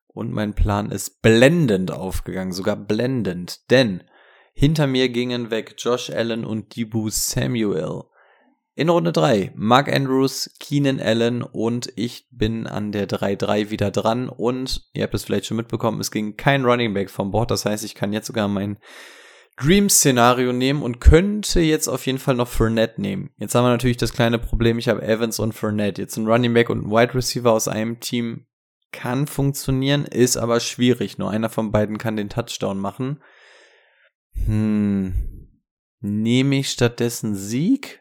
Und mein Plan ist blendend aufgegangen, sogar blendend, denn hinter mir gingen weg Josh Allen und Dibu Samuel. In Runde 3 Mark Andrews, Keenan Allen und ich bin an der 3-3 wieder dran und ihr habt es vielleicht schon mitbekommen, es ging kein Running Back vom Board, das heißt, ich kann jetzt sogar mein Dream-Szenario nehmen und könnte jetzt auf jeden Fall noch Fournette nehmen. Jetzt haben wir natürlich das kleine Problem, ich habe Evans und Fournette. Jetzt ein Running Back und ein Wide Receiver aus einem Team kann funktionieren, ist aber schwierig. Nur einer von beiden kann den Touchdown machen. Hm. Nehme ich stattdessen Sieg?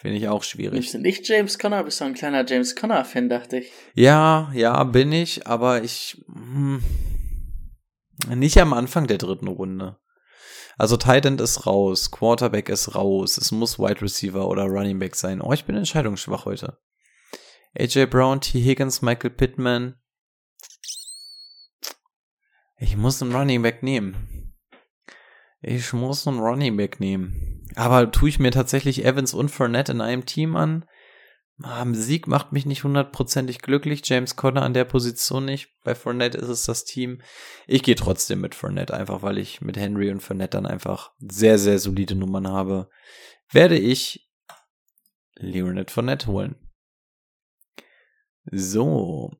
Finde ich auch schwierig. Bist du nicht James Conner? Bist du ein kleiner James Conner-Fan, dachte ich. Ja, ja, bin ich, aber ich. Hm, nicht am Anfang der dritten Runde. Also Tight End ist raus, Quarterback ist raus, es muss Wide Receiver oder Running Back sein. Oh, ich bin entscheidungsschwach heute. AJ Brown, T. Higgins, Michael Pittman. Ich muss einen Running Back nehmen. Ich muss einen Running Back nehmen. Aber tue ich mir tatsächlich Evans und Fournette in einem Team an? Am Sieg macht mich nicht hundertprozentig glücklich. James Conner an der Position nicht. Bei Fournette ist es das Team. Ich gehe trotzdem mit Fournette, einfach weil ich mit Henry und Fournette dann einfach sehr, sehr solide Nummern habe. Werde ich Leonard Fournette holen. So,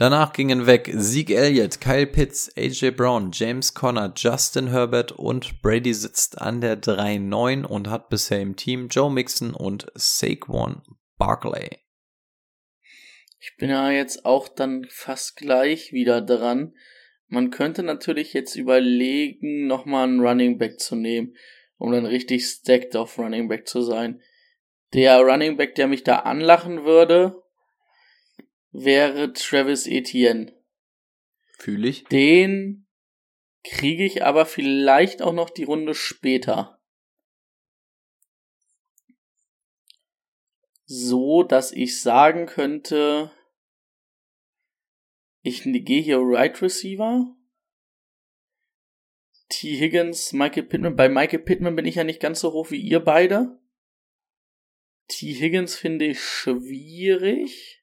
Danach gingen weg Zeke Elliott, Kyle Pitts, AJ Brown, James Conner, Justin Herbert und Brady sitzt an der 3-9 und hat bisher im Team Joe Mixon und Saquon Barkley. Ich bin ja jetzt auch dann fast gleich wieder dran. Man könnte natürlich jetzt überlegen, nochmal einen Running Back zu nehmen, um dann richtig stacked auf Running Back zu sein. Der Running Back, der mich da anlachen würde, wäre Travis Etienne. Fühle ich. Den kriege ich aber vielleicht auch noch die Runde später. So, dass ich sagen könnte, ich gehe hier Right Receiver. T. Higgins, Michael Pittman. Bei Michael Pittman bin ich ja nicht ganz so hoch wie ihr beide. T. Higgins finde ich schwierig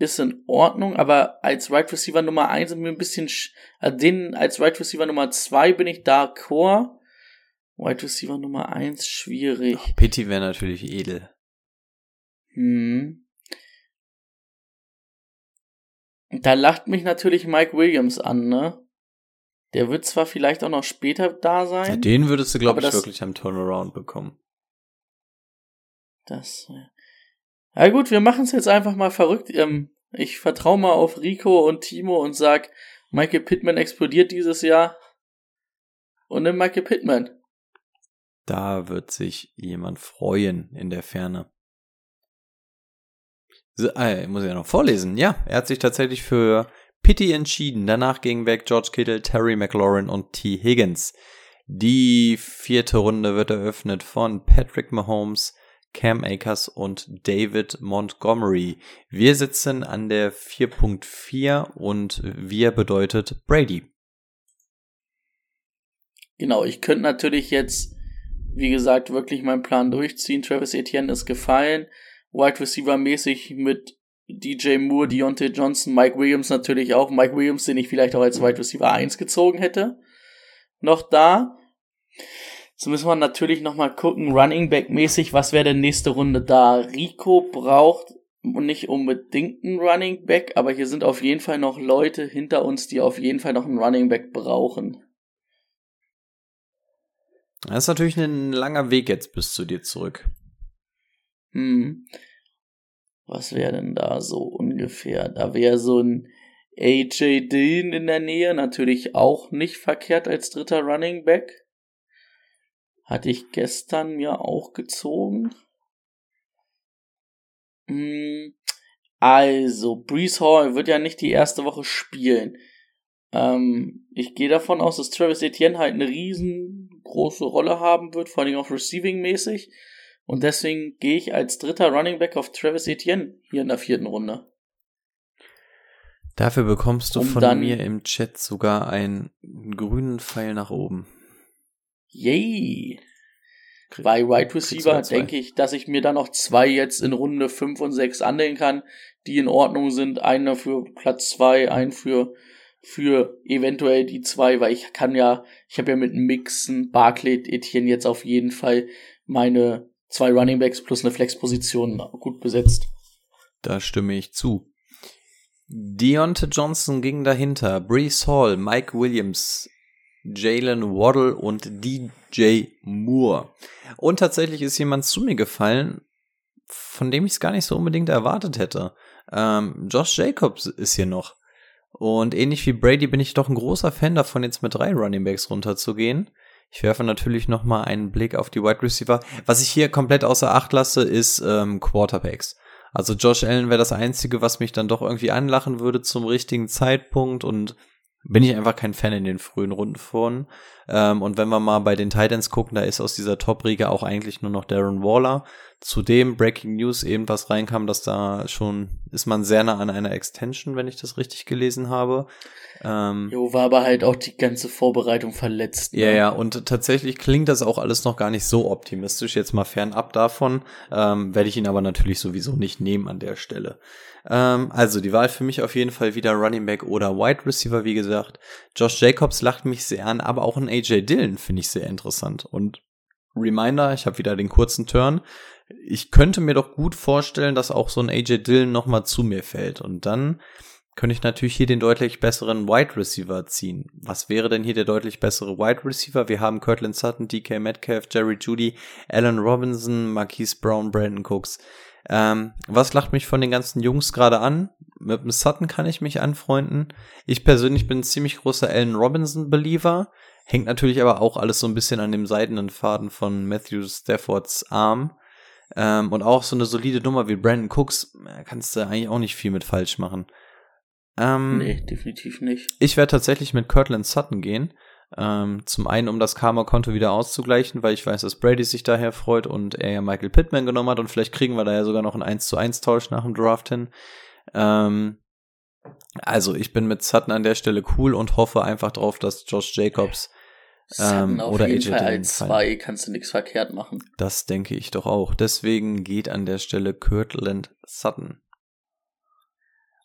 ist in Ordnung, aber als Right Receiver Nummer 1 sind wir ein bisschen, also den als Right Receiver Nummer 2 bin ich da Core. Wide Receiver Nummer 1 schwierig. Oh, Pitti wäre natürlich edel. Hm. Da lacht mich natürlich Mike Williams an, ne? Der wird zwar vielleicht auch noch später da sein. Ja, den würdest du, glaube ich, das- wirklich am Turnaround bekommen. Das. Ja gut, wir machen es jetzt einfach mal verrückt. Ähm, ich vertraue mal auf Rico und Timo und sag, Michael Pittman explodiert dieses Jahr. Und nimm Michael Pittman. Da wird sich jemand freuen in der Ferne. So, äh, muss ich ja noch vorlesen. Ja, er hat sich tatsächlich für Pitti entschieden. Danach gingen weg George Kittle, Terry McLaurin und T. Higgins. Die vierte Runde wird eröffnet von Patrick Mahomes, Cam Akers und David Montgomery. Wir sitzen an der 4.4 und wir bedeutet Brady. Genau, ich könnte natürlich jetzt, wie gesagt, wirklich meinen Plan durchziehen. Travis Etienne ist gefallen. Wide Receiver mäßig mit DJ Moore, Deontay Johnson, Mike Williams natürlich auch. Mike Williams, den ich vielleicht auch als Wide Receiver 1 gezogen hätte. Noch da. So müssen wir natürlich nochmal gucken, Running Back mäßig, was wäre denn nächste Runde da? Rico braucht nicht unbedingt einen Running Back, aber hier sind auf jeden Fall noch Leute hinter uns, die auf jeden Fall noch einen Running Back brauchen. Das ist natürlich ein langer Weg jetzt bis zu dir zurück. Hm. Was wäre denn da so ungefähr? Da wäre so ein AJ Dillon in der Nähe, natürlich auch nicht verkehrt als dritter Running Back. Hatte ich gestern mir auch gezogen. Hm. Also, Brees Hall wird ja nicht die erste Woche spielen. Ähm, ich gehe davon aus, dass Travis Etienne halt eine riesengroße Rolle haben wird, vor allem auch Receiving-mäßig. Und deswegen gehe ich als dritter Running Back auf Travis Etienne hier in der vierten Runde. Dafür bekommst du Um von mir im Chat sogar einen grünen Pfeil nach oben. Yay! Krieg- Bei Wide Receiver da denke ich, dass ich mir dann noch zwei jetzt in Runde 5 und 6 anlegen kann, die in Ordnung sind. Einer für Platz 2, ein für, für eventuell die zwei, weil ich kann ja, ich habe ja mit Mixen, Barclay, Etienne jetzt auf jeden Fall meine zwei Running Backs plus eine Flexposition gut besetzt. Da stimme ich zu. Deontay Johnson ging dahinter. Brees Hall, Mike Williams, Jalen Waddle und DJ Moore. Und tatsächlich ist jemand zu mir gefallen, von dem ich es gar nicht so unbedingt erwartet hätte. Ähm, Josh Jacobs ist hier noch. Und ähnlich wie Brady bin ich doch ein großer Fan davon, jetzt mit drei Running Backs runterzugehen. Ich werfe natürlich noch mal einen Blick auf die Wide Receiver. Was ich hier komplett außer Acht lasse, ist ähm, Quarterbacks. Also Josh Allen wäre das Einzige, was mich dann doch irgendwie anlachen würde zum richtigen Zeitpunkt und bin ich einfach kein Fan in den frühen Runden von. Ähm, und wenn wir mal bei den Titans gucken, da ist aus dieser Top-Riege auch eigentlich nur noch Darren Waller. Zudem Breaking News eben was reinkam, dass da schon ist man sehr nah an einer Extension, wenn ich das richtig gelesen habe. Ähm, Jo, war aber halt auch die ganze Vorbereitung verletzt. ne? ja, ja, und tatsächlich klingt das auch alles noch gar nicht so optimistisch. Jetzt mal fernab davon, ähm, werde ich ihn aber natürlich sowieso nicht nehmen an der Stelle. Ähm, also die Wahl für mich auf jeden Fall wieder Running Back oder Wide Receiver, wie gesagt. Josh Jacobs lacht mich sehr an, aber auch ein AJ Dillon finde ich sehr interessant. Und Reminder, ich habe wieder den kurzen Turn. Ich könnte mir doch gut vorstellen, dass auch so ein AJ Dillon noch mal zu mir fällt. Und dann könnte ich natürlich hier den deutlich besseren Wide Receiver ziehen. Was wäre denn hier der deutlich bessere Wide Receiver? Wir haben Kirtland Sutton, DK Metcalf, Jerry Judy, Allen Robinson, Marquise Brown, Brandon Cooks. Ähm, was lacht mich von den ganzen Jungs gerade an? Mit dem Sutton kann ich mich anfreunden. Ich persönlich bin ein ziemlich großer Allen Robinson-Believer. Hängt natürlich aber auch alles so ein bisschen an dem seidenen Faden von Matthew Staffords Arm. Ähm, und auch so eine solide Nummer wie Brandon Cooks, äh, kannst du eigentlich auch nicht viel mit falsch machen. Ähm, Nee, definitiv nicht. ich werde tatsächlich mit Kirtland Sutton gehen. Ähm, zum einen, um das Karma-Konto wieder auszugleichen, weil ich weiß, dass Brady sich daher freut und er ja Michael Pittman genommen hat und vielleicht kriegen wir da ja sogar noch einen 1 zu 1 Tausch nach dem Draft hin. Ähm, also, ich bin mit Sutton an der Stelle cool und hoffe einfach drauf, dass Josh Jacobs ähm, auf oder jeden AJ Fall als zwei kannst du nichts verkehrt machen. Das denke ich doch auch. Deswegen geht an der Stelle Kirtland Sutton.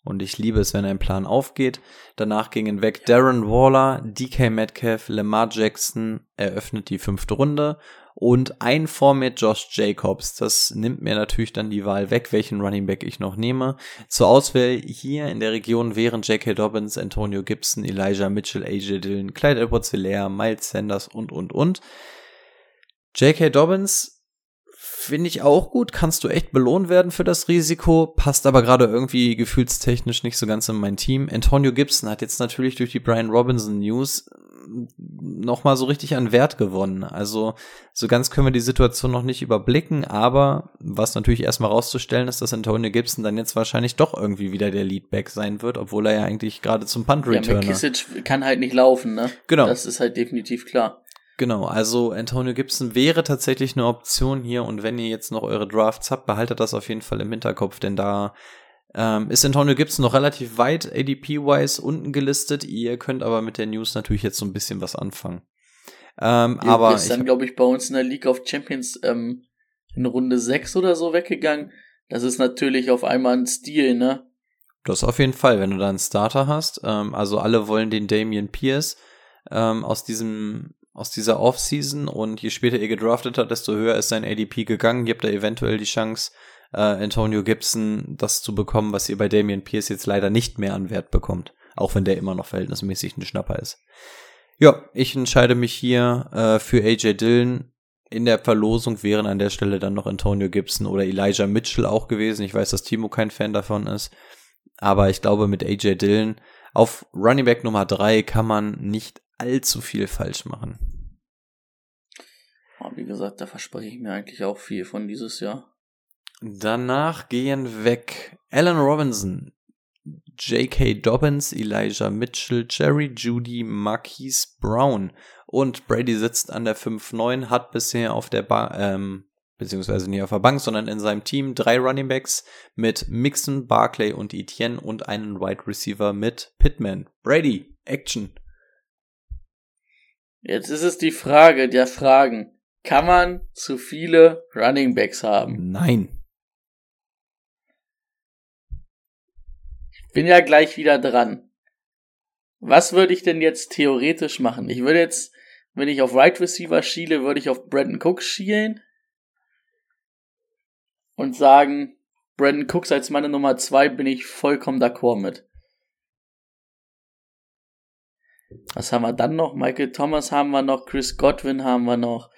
Und ich liebe es, wenn ein Plan aufgeht. Danach gingen weg Darren Waller, DK Metcalf, Lamar Jackson eröffnet die fünfte Runde. Und ein vor mir Josh Jacobs. Das nimmt mir natürlich dann die Wahl weg, welchen Running Back ich noch nehme. Zur Auswahl hier in der Region wären J.K. Dobbins, Antonio Gibson, Elijah Mitchell, AJ Dillon, Clyde Edwards-Helaire, Miles Sanders und, und, und. J.K. Dobbins Finde ich auch gut, kannst du echt belohnt werden für das Risiko, passt aber gerade irgendwie gefühlstechnisch nicht so ganz in mein Team. Antonio Gibson hat jetzt natürlich durch die Brian Robinson News nochmal so richtig an Wert gewonnen. Also so ganz können wir die Situation noch nicht überblicken, aber was natürlich erstmal rauszustellen ist, dass Antonio Gibson dann jetzt wahrscheinlich doch irgendwie wieder der Leadback sein wird, obwohl er ja eigentlich gerade zum Punt Returner. Ja, McKissick kann halt nicht laufen, ne? Genau. Das ist halt definitiv klar. Genau, also Antonio Gibson wäre tatsächlich eine Option hier und wenn ihr jetzt noch eure Drafts habt, behaltet das auf jeden Fall im Hinterkopf, denn da ähm, ist Antonio Gibson noch relativ weit ADP-wise unten gelistet. Ihr könnt aber mit der News natürlich jetzt so ein bisschen was anfangen. Ähm, ja, aber ist dann, glaube ich, bei uns in der League of Champions ähm, in Runde 6 oder so weggegangen. Das ist natürlich auf einmal ein Stil, ne? Das auf jeden Fall, wenn du da einen Starter hast. Ähm, also alle wollen den Damian Pierce ähm, aus diesem aus dieser Offseason und je später ihr gedraftet habt, desto höher ist sein ADP gegangen. Ihr habt da eventuell die Chance, äh, Antonio Gibson das zu bekommen, was ihr bei Damian Pierce jetzt leider nicht mehr an Wert bekommt. Auch wenn der immer noch verhältnismäßig ein Schnapper ist. Ja, ich entscheide mich hier äh, für AJ Dillon. In der Verlosung wären an der Stelle dann noch Antonio Gibson oder Elijah Mitchell auch gewesen. Ich weiß, dass Timo kein Fan davon ist. Aber ich glaube, mit AJ Dillon auf Running Back Nummer drei kann man nicht allzu viel falsch machen. Wie gesagt, da verspreche ich mir eigentlich auch viel von dieses Jahr. Danach gehen weg Alan Robinson, J.K. Dobbins, Elijah Mitchell, Jerry Judy, Marquise Brown und Brady sitzt an der 5-9, hat bisher auf der Bank, ähm, beziehungsweise nicht auf der Bank, sondern in seinem Team drei Running Backs mit Mixon, Barclay und Etienne und einen Wide Receiver mit Pittman. Brady, Action. Jetzt ist es die Frage der Fragen. Kann man zu viele Running Backs haben? Nein. Ich bin ja gleich wieder dran. Was würde ich denn jetzt theoretisch machen? Ich würde jetzt, wenn ich auf Right Receiver schiele, würde ich auf Brandon Cooks schielen und sagen, Brandon Cooks als meine Nummer zwei bin ich vollkommen d'accord mit. Was haben wir dann noch? Michael Thomas haben wir noch, Chris Godwin haben wir noch,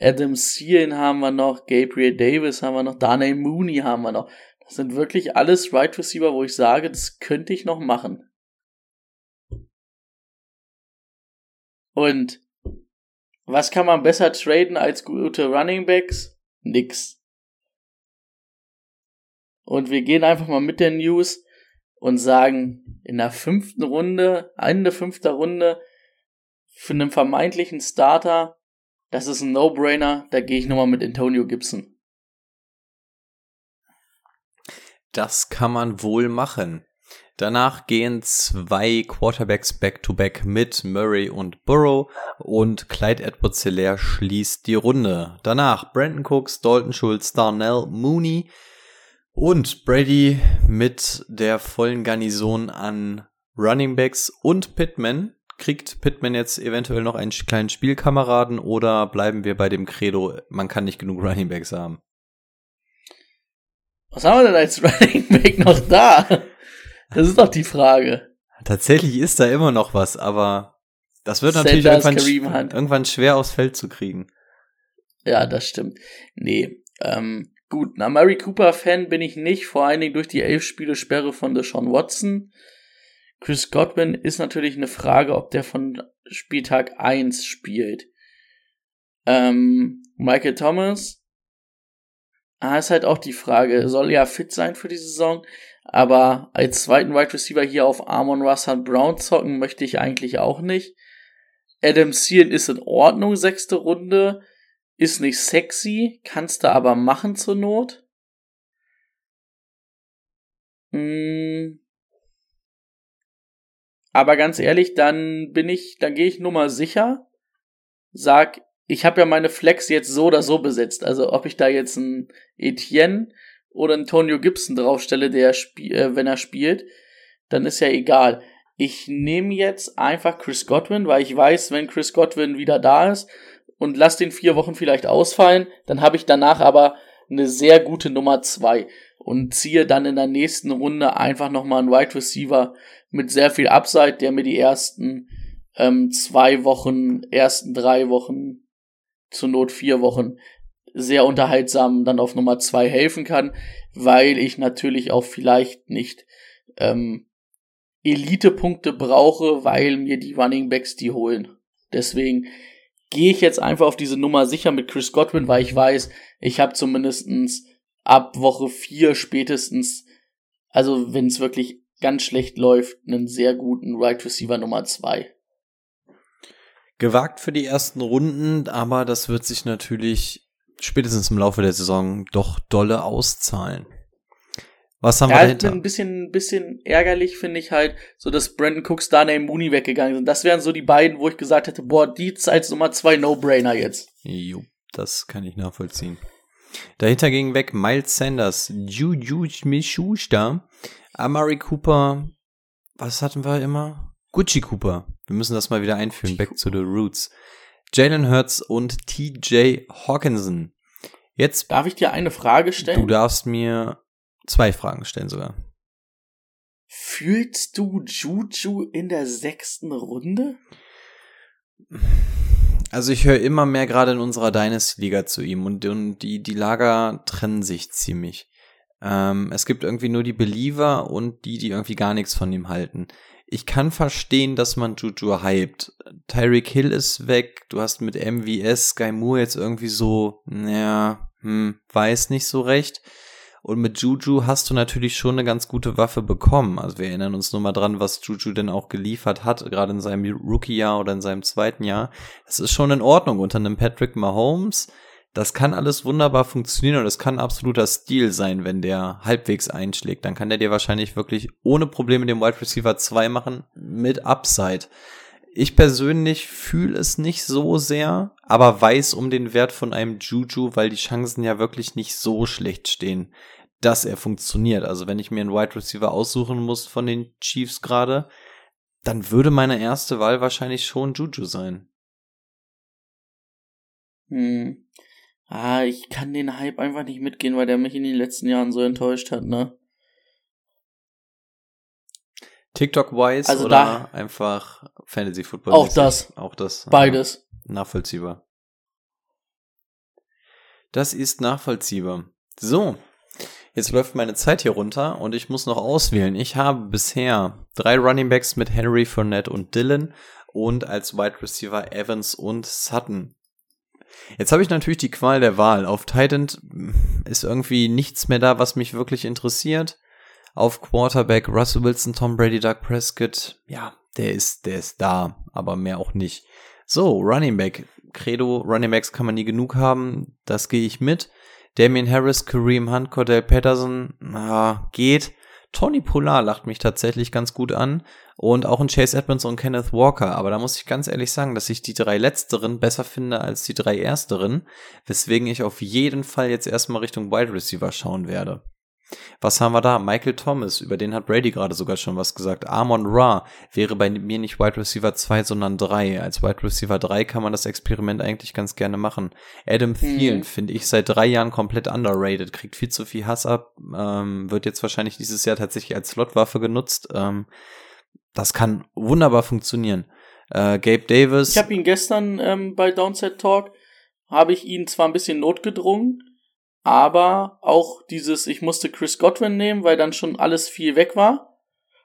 Adam Thielen haben wir noch, Gabriel Davis haben wir noch, Darnay Mooney haben wir noch. Das sind wirklich alles Right Receiver, wo ich sage, das könnte ich noch machen. Und was kann man besser traden als gute Running Backs? Nix. Und wir gehen einfach mal mit der News und sagen, in der fünften Runde, Ende fünfter Runde, für einen vermeintlichen Starter, das ist ein No-Brainer, da gehe ich nochmal mit Antonio Gibson. Das kann man wohl machen. Danach gehen zwei Quarterbacks back-to-back -back mit Murray und Burrow und Clyde Edwards-Hilaire schließt die Runde. Danach Brandon Cooks, Dalton Schultz, Darnell Mooney, und Brady mit der vollen Garnison an Running Backs und Pittman. Kriegt Pittman jetzt eventuell noch einen kleinen Spielkameraden oder bleiben wir bei dem Credo, man kann nicht genug Running Backs haben? Was haben wir denn als Running Back noch da? Das ist doch die Frage. Tatsächlich ist da immer noch was, aber das wird natürlich irgendwann, irgendwann schwer aufs Feld zu kriegen. Ja, das stimmt. Nee, ähm, Gut, ein Mary Cooper-Fan bin ich nicht, vor allen Dingen durch die elf Spiele Sperre von Deshaun Watson. Chris Godwin ist natürlich eine Frage, ob der von Spieltag 1 spielt. Ähm, Michael Thomas, ah, ist halt auch die Frage, soll ja fit sein für die Saison, aber als zweiten Wide Receiver hier auf Amon Russell Brown zocken möchte ich eigentlich auch nicht. Adam Thielen ist in Ordnung, sechste Runde. Ist nicht sexy, kannst du aber machen zur Not. Hm. Aber ganz ehrlich, dann bin ich, dann gehe ich nur mal sicher. Sag, ich habe ja meine Flex jetzt so oder so besetzt. Also ob ich da jetzt einen Etienne oder einen Antonio Gibson draufstelle, der äh, wenn er spielt, dann ist ja egal. Ich nehme jetzt einfach Chris Godwin, weil ich weiß, wenn Chris Godwin wieder da ist und lass den vier Wochen vielleicht ausfallen. Dann habe ich danach aber eine sehr gute Nummer zwei und ziehe dann in der nächsten Runde einfach nochmal einen Wide Receiver mit sehr viel Upside, der mir die ersten ähm, zwei Wochen, ersten drei Wochen, zur Not vier Wochen sehr unterhaltsam dann auf Nummer zwei helfen kann, weil ich natürlich auch vielleicht nicht ähm, Elite-Punkte brauche, weil mir die Running Backs die holen. Deswegen gehe ich jetzt einfach auf diese Nummer sicher mit Chris Godwin, weil ich weiß, ich habe zumindestens ab Woche vier spätestens, also wenn es wirklich ganz schlecht läuft, einen sehr guten Right Receiver Nummer zwei. Gewagt für die ersten Runden, aber das wird sich natürlich spätestens im Laufe der Saison doch dolle auszahlen. Was haben ja, wir dahinter? Ein bisschen, bisschen ärgerlich finde ich halt, so dass Brandon Cooks, Darnay Mooney weggegangen sind. Das wären so die beiden, wo ich gesagt hätte, boah, die als Nummer zwei No-Brainer jetzt. Jo, das kann ich nachvollziehen. Dahinter ging weg Miles Sanders, Juju Smith-Schuster, Amari Cooper, was hatten wir immer? Gucci Cooper. Wir müssen das mal wieder einführen, back to the roots. Jalen Hurts und TJ Hawkinson. Jetzt. Darf ich dir eine Frage stellen? Du darfst mir zwei Fragen stellen sogar. Fühlst du Juju in der sechsten Runde? Also ich höre immer mehr gerade in unserer Dynasty-Liga zu ihm und, und, die, die Lager trennen sich ziemlich. Ähm, es gibt irgendwie nur die Believer und die, die irgendwie gar nichts von ihm halten. Ich kann verstehen, dass man Juju hypt. Tyreek Hill ist weg, du hast mit MVS Sky Moore jetzt irgendwie so, naja, hm, weiß nicht so recht. Und mit Juju hast du natürlich schon eine ganz gute Waffe bekommen. Also wir erinnern uns nur mal dran, was Juju denn auch geliefert hat, gerade in seinem Rookie-Jahr oder in seinem zweiten Jahr. Das ist schon in Ordnung unter einem Patrick Mahomes. Das kann alles wunderbar funktionieren und es kann absoluter Stil sein, wenn der halbwegs einschlägt. Dann kann der dir wahrscheinlich wirklich ohne Probleme den Wide Receiver 2 machen mit Upside. Ich persönlich fühle es nicht so sehr, aber weiß um den Wert von einem Juju, weil die Chancen ja wirklich nicht so schlecht stehen, dass er funktioniert. Also wenn ich mir einen Wide Receiver aussuchen muss von den Chiefs gerade, dann würde meine erste Wahl wahrscheinlich schon Juju sein. Hm. Ah, ich kann den Hype einfach nicht mitgehen, weil der mich in den letzten Jahren so enttäuscht hat, ne? TikTok-wise also oder einfach Fantasy Football? Auch das. Auch das. Beides. Nachvollziehbar. Das ist nachvollziehbar. So. Jetzt läuft meine Zeit hier runter und ich muss noch auswählen. Ich habe bisher drei Running Backs mit Henry, Fournette und Dylan und als Wide Receiver Evans und Sutton. Jetzt habe ich natürlich die Qual der Wahl. Auf Titan ist irgendwie nichts mehr da, was mich wirklich interessiert auf Quarterback Russell Wilson, Tom Brady, Doug Prescott. Ja, der ist, der ist da, aber mehr auch nicht. So, Running Back. Credo, Running Backs kann man nie genug haben. Das gehe ich mit. Damien Harris, Kareem Hunt, Cordell Patterson, na, geht. Tony Polar lacht mich tatsächlich ganz gut an. Und auch ein Chase Edmonds und Kenneth Walker. Aber da muss ich ganz ehrlich sagen, dass ich die drei letzteren besser finde als die drei ersteren. Weswegen ich auf jeden Fall jetzt erstmal Richtung Wide Receiver schauen werde. Was haben wir da? Michael Thomas, über den hat Brady gerade sogar schon was gesagt. Amon Ra wäre bei mir nicht Wide Receiver 2, sondern 3. Als Wide Receiver 3 kann man das Experiment eigentlich ganz gerne machen. Adam Thielen mhm. finde ich seit drei Jahren komplett underrated, kriegt viel zu viel Hass ab, ähm, wird jetzt wahrscheinlich dieses Jahr tatsächlich als Slotwaffe genutzt. Ähm, das kann wunderbar funktionieren. Äh, Gabe Davis. Ich habe ihn gestern ähm, bei Downset Talk, habe ich ihn zwar ein bisschen notgedrungen, aber auch dieses, ich musste Chris Godwin nehmen, weil dann schon alles viel weg war.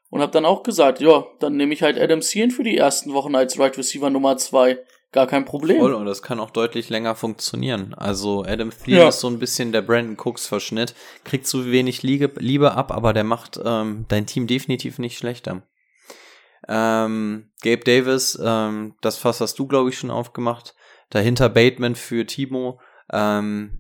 Und habe dann auch gesagt, ja, dann nehme ich halt Adam Thielen für die ersten Wochen als Right Receiver Nummer zwei. Gar kein Problem. Voll, und das kann auch deutlich länger funktionieren. Also Adam Thielen ja. ist so ein bisschen der Brandon Cooks Verschnitt. Kriegt zu wenig Liebe, Liebe ab, aber der macht ähm, dein Team definitiv nicht schlechter. Ähm, Gabe Davis, ähm, das Fass hast du, glaube ich, schon aufgemacht. Dahinter Bateman für Timo. Ähm,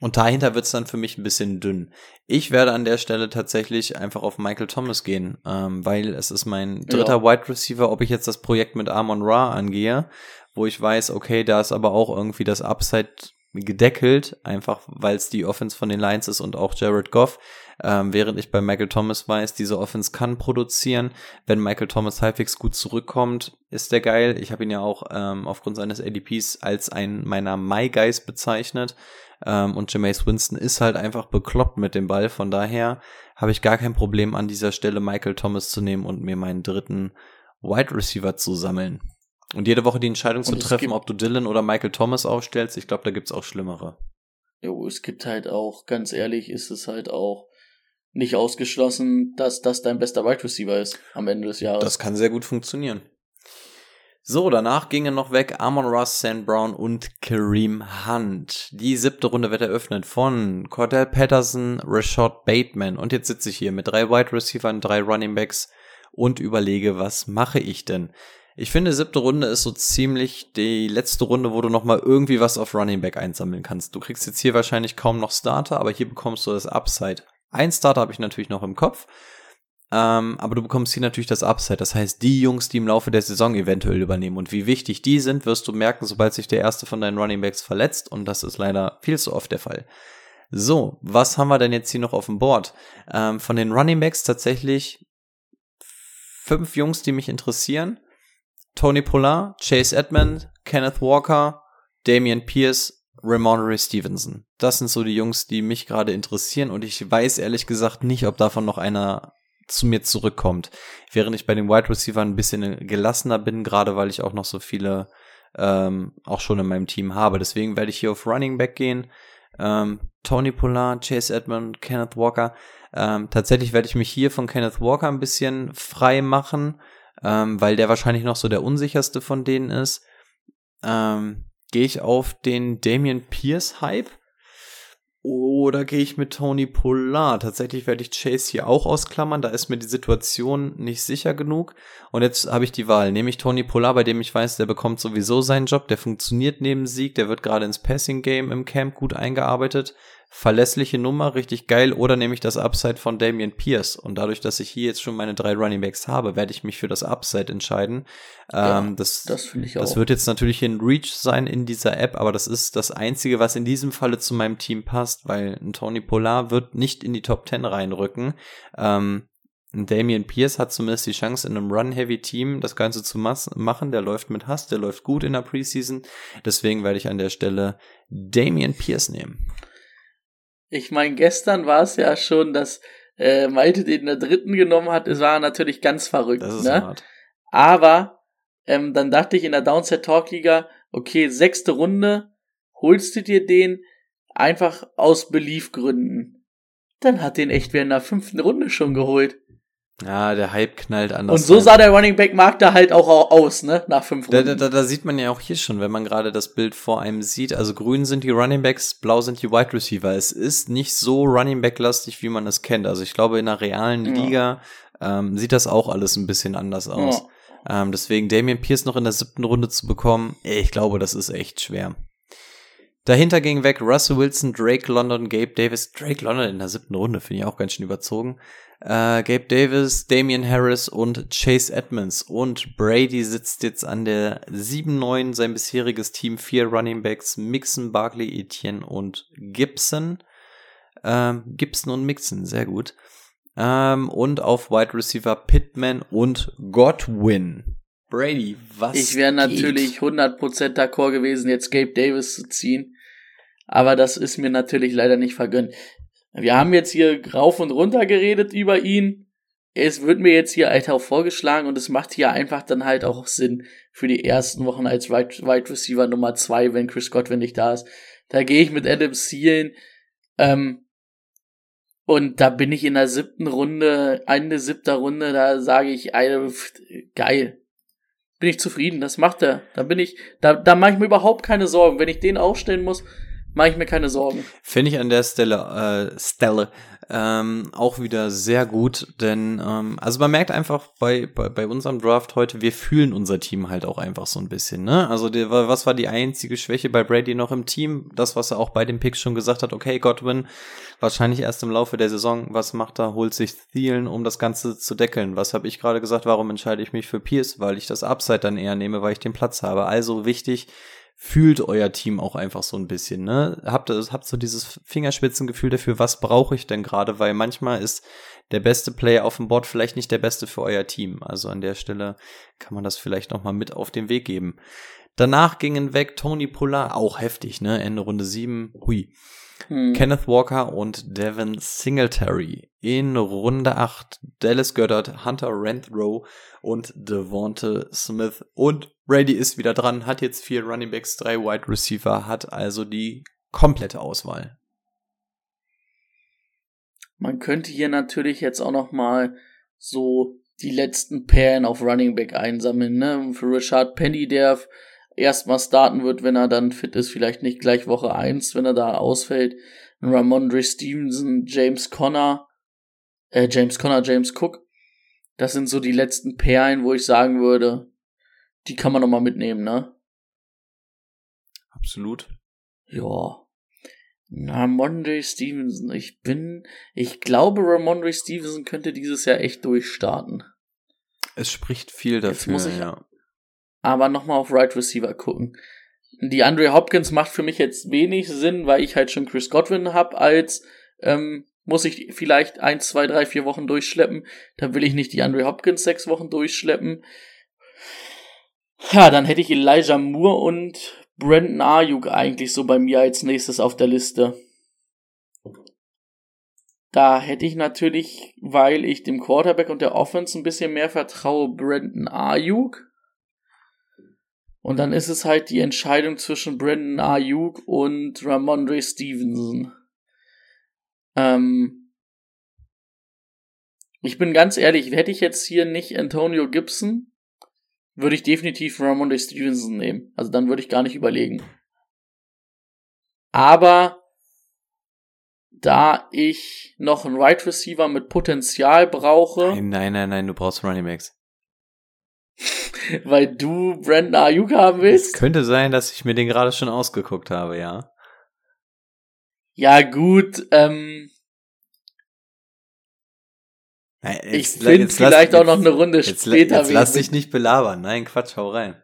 und dahinter wird's dann für mich ein bisschen dünn. Ich werde an der Stelle tatsächlich einfach auf Michael Thomas gehen, ähm, weil es ist mein dritter ja. Wide Receiver, ob ich jetzt das Projekt mit Amon Ra angehe, wo ich weiß, okay, da ist aber auch irgendwie das Upside gedeckelt, einfach weil es die Offense von den Lions ist und auch Jared Goff. Ähm, während ich bei Michael Thomas weiß, diese Offense kann produzieren. Wenn Michael Thomas halbwegs gut zurückkommt, ist der geil. Ich habe ihn ja auch ähm, aufgrund seines ADPs als einen meiner My Guys bezeichnet. Ähm, und Jameis Winston ist halt einfach bekloppt mit dem Ball. Von daher habe ich gar kein Problem an dieser Stelle Michael Thomas zu nehmen und mir meinen dritten Wide Receiver zu sammeln. Und jede Woche die Entscheidung zu treffen, ob du Dylan oder Michael Thomas aufstellst, ich glaube, da gibt's auch schlimmere. Jo, es gibt halt auch, ganz ehrlich, ist es halt auch nicht ausgeschlossen, dass das dein bester Wide Receiver ist am Ende des Jahres. Das kann sehr gut funktionieren. So, danach gingen noch weg Amon Ross, Sam Brown und Kareem Hunt. Die siebte Runde wird eröffnet von Cordell Patterson, Rashad Bateman. Und jetzt sitze ich hier mit drei Wide Receivers, drei Running Backs und überlege, was mache ich denn? Ich finde, siebte Runde ist so ziemlich die letzte Runde, wo du nochmal irgendwie was auf Running Back einsammeln kannst. Du kriegst jetzt hier wahrscheinlich kaum noch Starter, aber hier bekommst du das Upside. Ein Starter habe ich natürlich noch im Kopf. Ähm, aber du bekommst hier natürlich das Upside. Das heißt, die Jungs, die im Laufe der Saison eventuell übernehmen und wie wichtig die sind, wirst du merken, sobald sich der erste von deinen Running Backs verletzt. Und das ist leider viel zu oft der Fall. So, was haben wir denn jetzt hier noch auf dem Board? Ähm, von den Running Backs tatsächlich fünf Jungs, die mich interessieren. Tony Pollard, Chase Edmond, Kenneth Walker, Damian Pierce, Ramondre Stevenson. Das sind so die Jungs, die mich gerade interessieren und ich weiß ehrlich gesagt nicht, ob davon noch einer zu mir zurückkommt. Während ich bei den Wide Receiver ein bisschen gelassener bin, gerade weil ich auch noch so viele ähm, auch schon in meinem Team habe. Deswegen werde ich hier auf Running Back gehen. Ähm, Tony Pollard, Chase Edmond, Kenneth Walker. Ähm, tatsächlich werde ich mich hier von Kenneth Walker ein bisschen frei machen ähm, weil der wahrscheinlich noch so der unsicherste von denen ist. Ähm, gehe ich auf den Damian Pierce Hype oder gehe ich mit Tony Pollard? Tatsächlich werde ich Chase hier auch ausklammern, da ist mir die Situation nicht sicher genug. Und jetzt habe ich die Wahl. Nehme ich Tony Pollard, bei dem ich weiß, der bekommt sowieso seinen Job, der funktioniert neben Sieg, der wird gerade ins Passing Game im Camp gut eingearbeitet verlässliche Nummer, richtig geil, oder nehme ich das Upside von Damian Pierce. Und dadurch, dass ich hier jetzt schon meine drei Running Backs habe, werde ich mich für das Upside entscheiden. Ja, ähm, das das finde ich auch. Das wird jetzt natürlich ein Reach sein in dieser App, aber das ist das Einzige, was in diesem Falle zu meinem Team passt, weil ein Tony Polar wird nicht in die Top 10 reinrücken. Ähm, Damian Pierce hat zumindest die Chance, in einem Run-Heavy-Team das Ganze zu machen. Der läuft mit Hass, der läuft gut in der Preseason. Deswegen werde ich an der Stelle Damian Pierce nehmen. Ich meine, gestern war es ja schon, dass äh, Malte den in der dritten genommen hat. Es war natürlich ganz verrückt. Das ist ne? hart. Aber ähm, dann dachte ich in der Downset Talk Liga, okay, sechste Runde, holst du dir den einfach aus Beliefgründen. Dann hat den echt wer in der fünften Runde schon geholt. Ja, der Hype knallt anders. Und so sah der Running Back Markt da halt auch aus, ne? Nach fünf Runden. Da, da, da sieht man ja auch hier schon, wenn man gerade das Bild vor einem sieht. Also grün sind die Running Backs, blau sind die Wide Receiver. Es ist nicht so Running Back lastig, wie man es kennt. Also ich glaube, in einer realen ja. Liga ähm, sieht das auch alles ein bisschen anders aus. Ja. Ähm, deswegen Damian Pierce noch in der siebten Runde zu bekommen, ich glaube, das ist echt schwer. Dahinter ging weg Russell Wilson, Drake London, Gabe Davis. Drake London in der siebten Runde finde ich auch ganz schön überzogen äh, Gabe Davis, Damian Harris und Chase Edmonds. Und Brady sitzt jetzt an der 7-9, sein bisheriges Team, vier Running Backs, Mixon, Barkley, Etienne und Gibson. Ähm, Gibson und Mixon, sehr gut. Ähm, und auf Wide Receiver Pittman und Godwin. Brady, was? Ich wäre natürlich 100% d'accord gewesen, jetzt Gabe Davis zu ziehen. Aber das ist mir natürlich leider nicht vergönnt. Wir haben jetzt hier rauf und runter geredet über ihn. Es wird mir jetzt hier auch vorgeschlagen und es macht hier einfach dann halt auch Sinn für die ersten Wochen als Wide, Wide Receiver Nummer zwei, wenn Chris Godwin nicht da ist. Da gehe ich mit Adam Thielen. Ähm, und da bin ich in der siebten Runde, Ende siebter Runde, da sage ich, geil. Bin ich zufrieden, das macht er. Da bin ich, da, da mache ich mir überhaupt keine Sorgen. Wenn ich den aufstellen muss, mache ich mir keine Sorgen. Finde ich an der Stelle, äh, Stelle ähm, auch wieder sehr gut, denn ähm, also man merkt einfach bei, bei, bei unserem Draft heute, wir fühlen unser Team halt auch einfach so ein bisschen. Ne? Also der, was war die einzige Schwäche bei Brady noch im Team? Das, was er auch bei den Picks schon gesagt hat, okay, Godwin, wahrscheinlich erst im Laufe der Saison, was macht er? Holt sich Thielen, um das Ganze zu deckeln. Was habe ich gerade gesagt? Warum entscheide ich mich für Pierce? Weil ich das Upside dann eher nehme, weil ich den Platz habe. Also wichtig, fühlt euer Team auch einfach so ein bisschen, ne? Habt, habt so dieses Fingerspitzengefühl dafür, was brauche ich denn gerade, weil manchmal ist der beste Player auf dem Board vielleicht nicht der beste für euer Team. Also an der Stelle kann man das vielleicht nochmal mit auf den Weg geben. Danach gingen weg Tony Pollard, auch heftig, ne? Ende Runde 7, hui. Hm. Kenneth Walker und Devin Singletary. In Runde 8 Dallas Goddard, Hunter Renthrow und Devonte Smith. Und Brady ist wieder dran, hat jetzt vier Running Backs, drei Wide Receiver, hat also die komplette Auswahl. Man könnte hier natürlich jetzt auch noch mal so die letzten Perlen auf Running Back einsammeln, ne? Für Richard Penny, der erstmal starten wird, wenn er dann fit ist, vielleicht nicht gleich Woche 1, wenn er da ausfällt. Ramondre Stevenson, James Conner, äh, James Conner, James Cook. Das sind so die letzten Perlen, wo ich sagen würde, die kann man nochmal mitnehmen, ne? Absolut. Ja. Ramondre Stevenson. Ich bin, ich glaube, Ramondre Stevenson könnte dieses Jahr echt durchstarten. Es spricht viel dafür, Jetzt muss ich, ja aber nochmal auf Right Receiver gucken. Die Andre Hopkins macht für mich jetzt wenig Sinn, weil ich halt schon Chris Godwin hab als ähm, muss ich vielleicht eins, zwei, drei, vier Wochen durchschleppen. Da will ich nicht die Andre Hopkins sechs Wochen durchschleppen. Ja, dann hätte ich Elijah Moore und Brandon Ayuk eigentlich so bei mir als nächstes auf der Liste. Da hätte ich natürlich, weil ich dem Quarterback und der Offense ein bisschen mehr vertraue, Brandon Ayuk. Und dann ist es halt die Entscheidung zwischen Brandon Ayuk und Ramondre Stevenson. Ähm ich bin ganz ehrlich, hätte ich jetzt hier nicht Antonio Gibson, würde ich definitiv Ramondre Stevenson nehmen. Also dann würde ich gar nicht überlegen. Aber da ich noch einen Right Receiver mit Potenzial brauche. Nein, nein, nein, nein, du brauchst Running Backs. Weil du Brandon Ayuk haben willst? Es könnte sein, dass ich mir den gerade schon ausgeguckt habe, ja. Ja, gut, ähm. Jetzt, ich finde vielleicht lass, auch noch eine Runde jetzt, später. Jetzt lass dich nicht belabern. Nein, Quatsch, hau rein.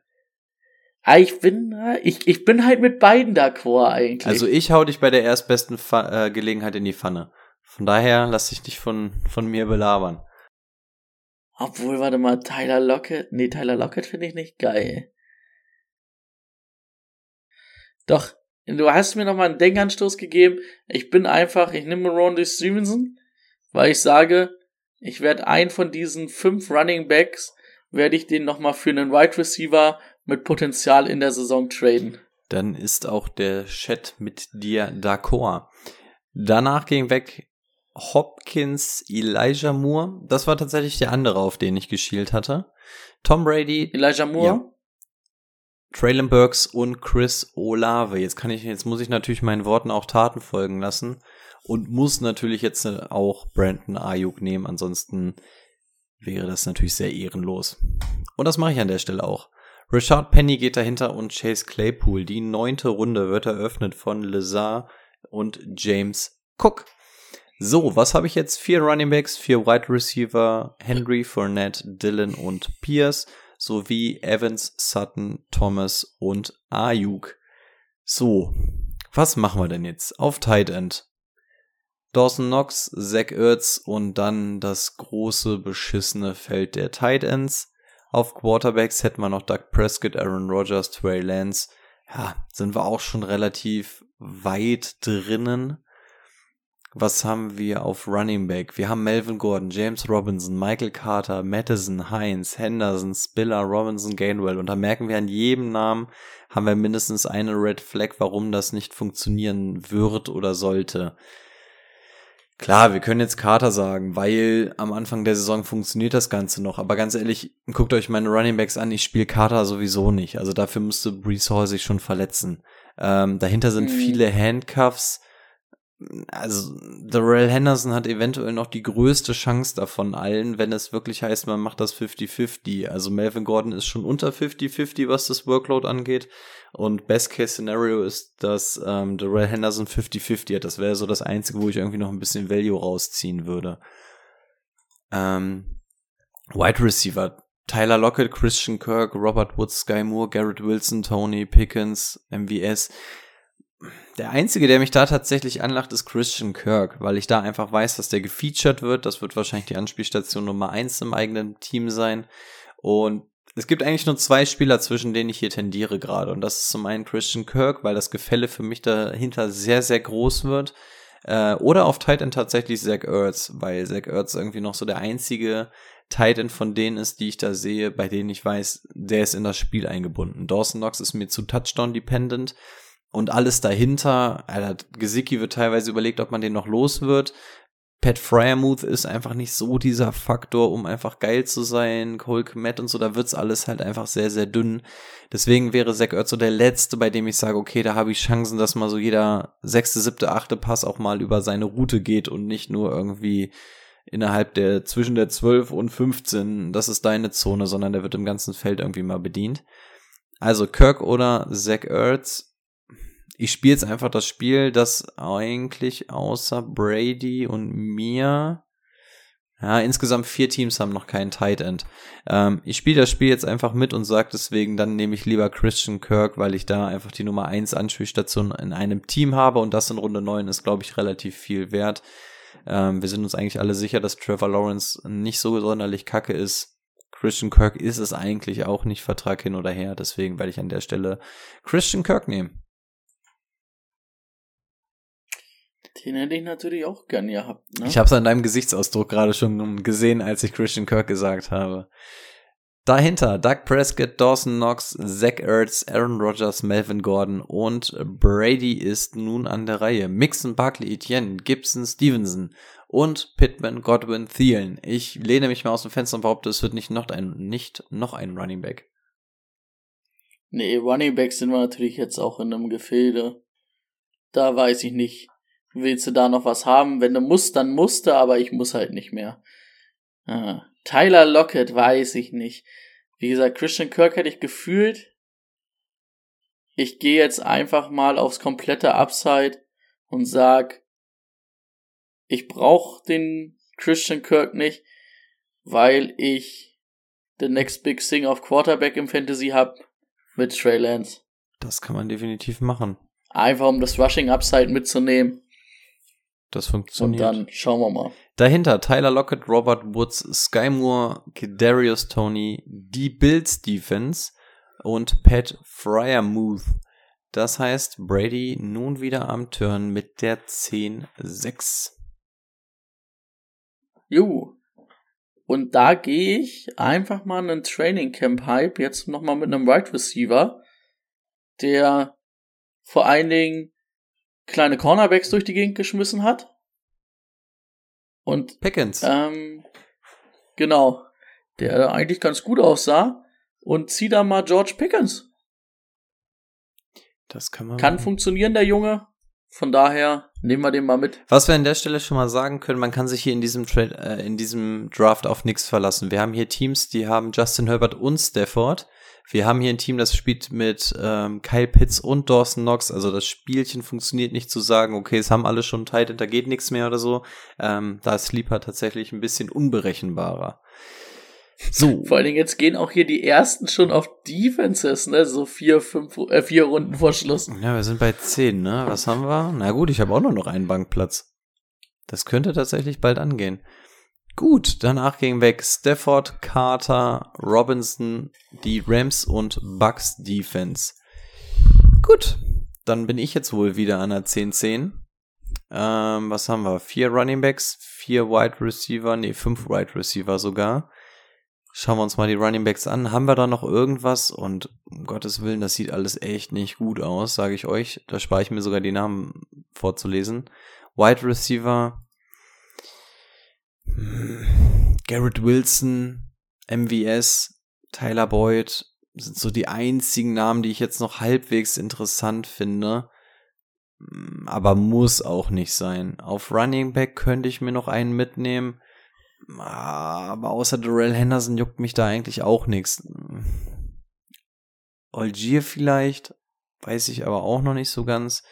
Ah, ich bin, ich, ich bin halt mit beiden d'accord eigentlich. Also ich hau dich bei der erstbesten Fa äh, Gelegenheit in die Pfanne. Von daher lass dich nicht von, von mir belabern. Obwohl, warte mal, Tyler Lockett. Nee, Tyler Lockett finde ich nicht geil. Doch, du hast mir nochmal einen Denkanstoß gegeben. Ich bin einfach, ich nehme Rondy Stevenson, weil ich sage, ich werde einen von diesen fünf Running Backs, werde ich den nochmal für einen Wide Receiver mit Potenzial in der Saison traden. Dann ist auch der Chat mit dir d'accord. Danach ging weg Hopkins, Elijah Moore. Das war tatsächlich der andere, auf den ich geschielt hatte. Tom Brady. Elijah Moore. Ja. Traylon Burks und Chris Olave. Jetzt kann ich, jetzt muss ich natürlich meinen Worten auch Taten folgen lassen und muss natürlich jetzt äh, auch Brandon Ayuk nehmen. Ansonsten wäre das natürlich sehr ehrenlos. Und das mache ich an der Stelle auch. Richard Penny geht dahinter und Chase Claypool. Die neunte Runde wird eröffnet von Lazar und James Cook. So, was habe ich jetzt? Vier Running Backs, vier Wide Receiver, Henry, Fournette, Dylan und Pierce, sowie Evans, Sutton, Thomas und Ayuk. So, was machen wir denn jetzt? Auf Tight End. Dawson Knox, Zach Ertz und dann das große beschissene Feld der Tight Ends. Auf Quarterbacks hätten wir noch Doug Prescott, Aaron Rodgers, Trey Lance. Ja, sind wir auch schon relativ weit drinnen. Was haben wir auf Running Back? Wir haben Melvin Gordon, James Robinson, Michael Carter, Madison, Heinz, Henderson, Spiller, Robinson, Gainwell. Und da merken wir an jedem Namen, haben wir mindestens eine Red Flag, warum das nicht funktionieren wird oder sollte. Klar, wir können jetzt Carter sagen, weil am Anfang der Saison funktioniert das Ganze noch. Aber ganz ehrlich, guckt euch meine Running Backs an, ich spiele Carter sowieso nicht. Also dafür müsste Brees Hall sich schon verletzen. Ähm, dahinter sind mhm. viele Handcuffs also Darrell Henderson hat eventuell noch die größte Chance davon allen, wenn es wirklich heißt, man macht das 50-50. Also Melvin Gordon ist schon unter 50-50, was das Workload angeht. Und Best Case Scenario ist, dass ähm, Darrell Henderson 50-50 hat. Das wäre so das Einzige, wo ich irgendwie noch ein bisschen Value rausziehen würde. Ähm, Wide Receiver. Tyler Lockett, Christian Kirk, Robert Woods, Sky Moore, Garrett Wilson, Tony Pickens, MVS. Der einzige, der mich da tatsächlich anlacht, ist Christian Kirk, weil ich da einfach weiß, dass der gefeatured wird. Das wird wahrscheinlich die Anspielstation Nummer eins im eigenen Team sein. Und es gibt eigentlich nur zwei Spieler, zwischen denen ich hier tendiere gerade. Und das ist zum einen Christian Kirk, weil das Gefälle für mich dahinter sehr, sehr groß wird. Äh, oder auf Titan tatsächlich Zach Ertz, weil Zach Ertz irgendwie noch so der einzige Titan von denen ist, die ich da sehe, bei denen ich weiß, der ist in das Spiel eingebunden. Dawson Knox ist mir zu Touchdown-dependent. Und alles dahinter, Alter, Gesicki wird teilweise überlegt, ob man den noch los wird. Pat Fryermuth ist einfach nicht so dieser Faktor, um einfach geil zu sein. Cole Kmet und so, da wird's alles halt einfach sehr, sehr dünn. Deswegen wäre Zach Ertz so der letzte, bei dem ich sage, okay, da habe ich Chancen, dass mal so jeder sechste, siebte, achte Pass auch mal über seine Route geht und nicht nur irgendwie innerhalb der, zwischen der 12 und 15, das ist deine Zone, sondern der wird im ganzen Feld irgendwie mal bedient. Also Kirk oder Zach Ertz, ich spiele jetzt einfach das Spiel, das eigentlich außer Brady und mir ja, insgesamt vier Teams haben noch keinen Tight End. Ähm, ich spiele das Spiel jetzt einfach mit und sage deswegen, dann nehme ich lieber Christian Kirk, weil ich da einfach die Nummer 1 Anspielstation in einem Team habe und das in Runde 9 ist, glaube ich, relativ viel wert. Ähm, wir sind uns eigentlich alle sicher, dass Trevor Lawrence nicht so sonderlich kacke ist. Christian Kirk ist es eigentlich auch nicht, Vertrag hin oder her. Deswegen werde ich an der Stelle Christian Kirk nehmen. Den hätte ich natürlich auch gern gehabt. Ne? Ich habe es an deinem Gesichtsausdruck gerade schon gesehen, als ich Christian Kirk gesagt habe. Dahinter Doug Prescott, Dawson Knox, Zach Ertz, Aaron Rodgers, Melvin Gordon und Brady ist nun an der Reihe. Mixon, Barkley, Etienne, Gibson, Stevenson und Pittman, Godwin, Thielen. Ich lehne mich mal aus dem Fenster und behaupte, es wird nicht noch ein, nicht noch ein Running Back. Nee, Running Backs sind wir natürlich jetzt auch in einem Gefilde. Da weiß ich nicht willst du da noch was haben? Wenn du musst, dann musst du, aber ich muss halt nicht mehr. Ah. Tyler Lockett weiß ich nicht. Wie gesagt, Christian Kirk hätte ich gefühlt. Ich gehe jetzt einfach mal aufs komplette Upside und sag, ich brauche den Christian Kirk nicht, weil ich the next big thing auf Quarterback im Fantasy hab mit Trey Lance. Das kann man definitiv machen. Einfach um das Rushing Upside mitzunehmen. Das funktioniert. Und dann schauen wir mal. Dahinter Tyler Lockett, Robert Woods, Sky Moore, Darius Tony, die Bills Defense und Pat Fryermuth. Das heißt, Brady nun wieder am Turn mit der 10-6. Jo. Und da gehe ich einfach mal einen Training Camp Hype jetzt nochmal mit einem Wide right Receiver, der vor allen Dingen kleine Cornerbacks durch die Gegend geschmissen hat. Und Pickens. Ähm, genau. Der eigentlich ganz gut aussah. Und zieh da mal George Pickens. Das kann man. Kann machen. funktionieren, der Junge. Von daher nehmen wir den mal mit. Was wir an der Stelle schon mal sagen können, man kann sich hier in diesem Trade, äh, in diesem Draft auf nichts verlassen. Wir haben hier Teams, die haben Justin Herbert und Stafford. Wir haben hier ein Team, das spielt mit ähm, Kyle Pitts und Dawson Knox. Also das Spielchen funktioniert nicht zu sagen, okay, es haben alle schon Tight, da geht nichts mehr oder so. Ähm, da ist Sleeper tatsächlich ein bisschen unberechenbarer. So. Vor allen Dingen jetzt gehen auch hier die ersten schon auf Defenses, ne? So vier, fünf, äh, vier Runden vor Schluss. Ja, wir sind bei zehn, ne? Was haben wir? Na gut, ich habe auch nur noch einen Bankplatz. Das könnte tatsächlich bald angehen. Gut, danach ging weg Stafford, Carter, Robinson, die Rams und Bucks Defense. Gut, dann bin ich jetzt wohl wieder an der 10-10. Ähm, was haben wir? Vier Running Backs, vier Wide Receiver, nee, fünf Wide Receiver sogar. Schauen wir uns mal die Running Backs an. Haben wir da noch irgendwas? Und um Gottes Willen, das sieht alles echt nicht gut aus, sage ich euch. Da spare ich mir sogar die Namen vorzulesen. Wide Receiver, Garrett Wilson, MVS, Tyler Boyd sind so die einzigen Namen, die ich jetzt noch halbwegs interessant finde. Aber muss auch nicht sein. Auf Running Back könnte ich mir noch einen mitnehmen. Aber außer Darrell Henderson juckt mich da eigentlich auch nichts. Algier vielleicht, weiß ich aber auch noch nicht so ganz.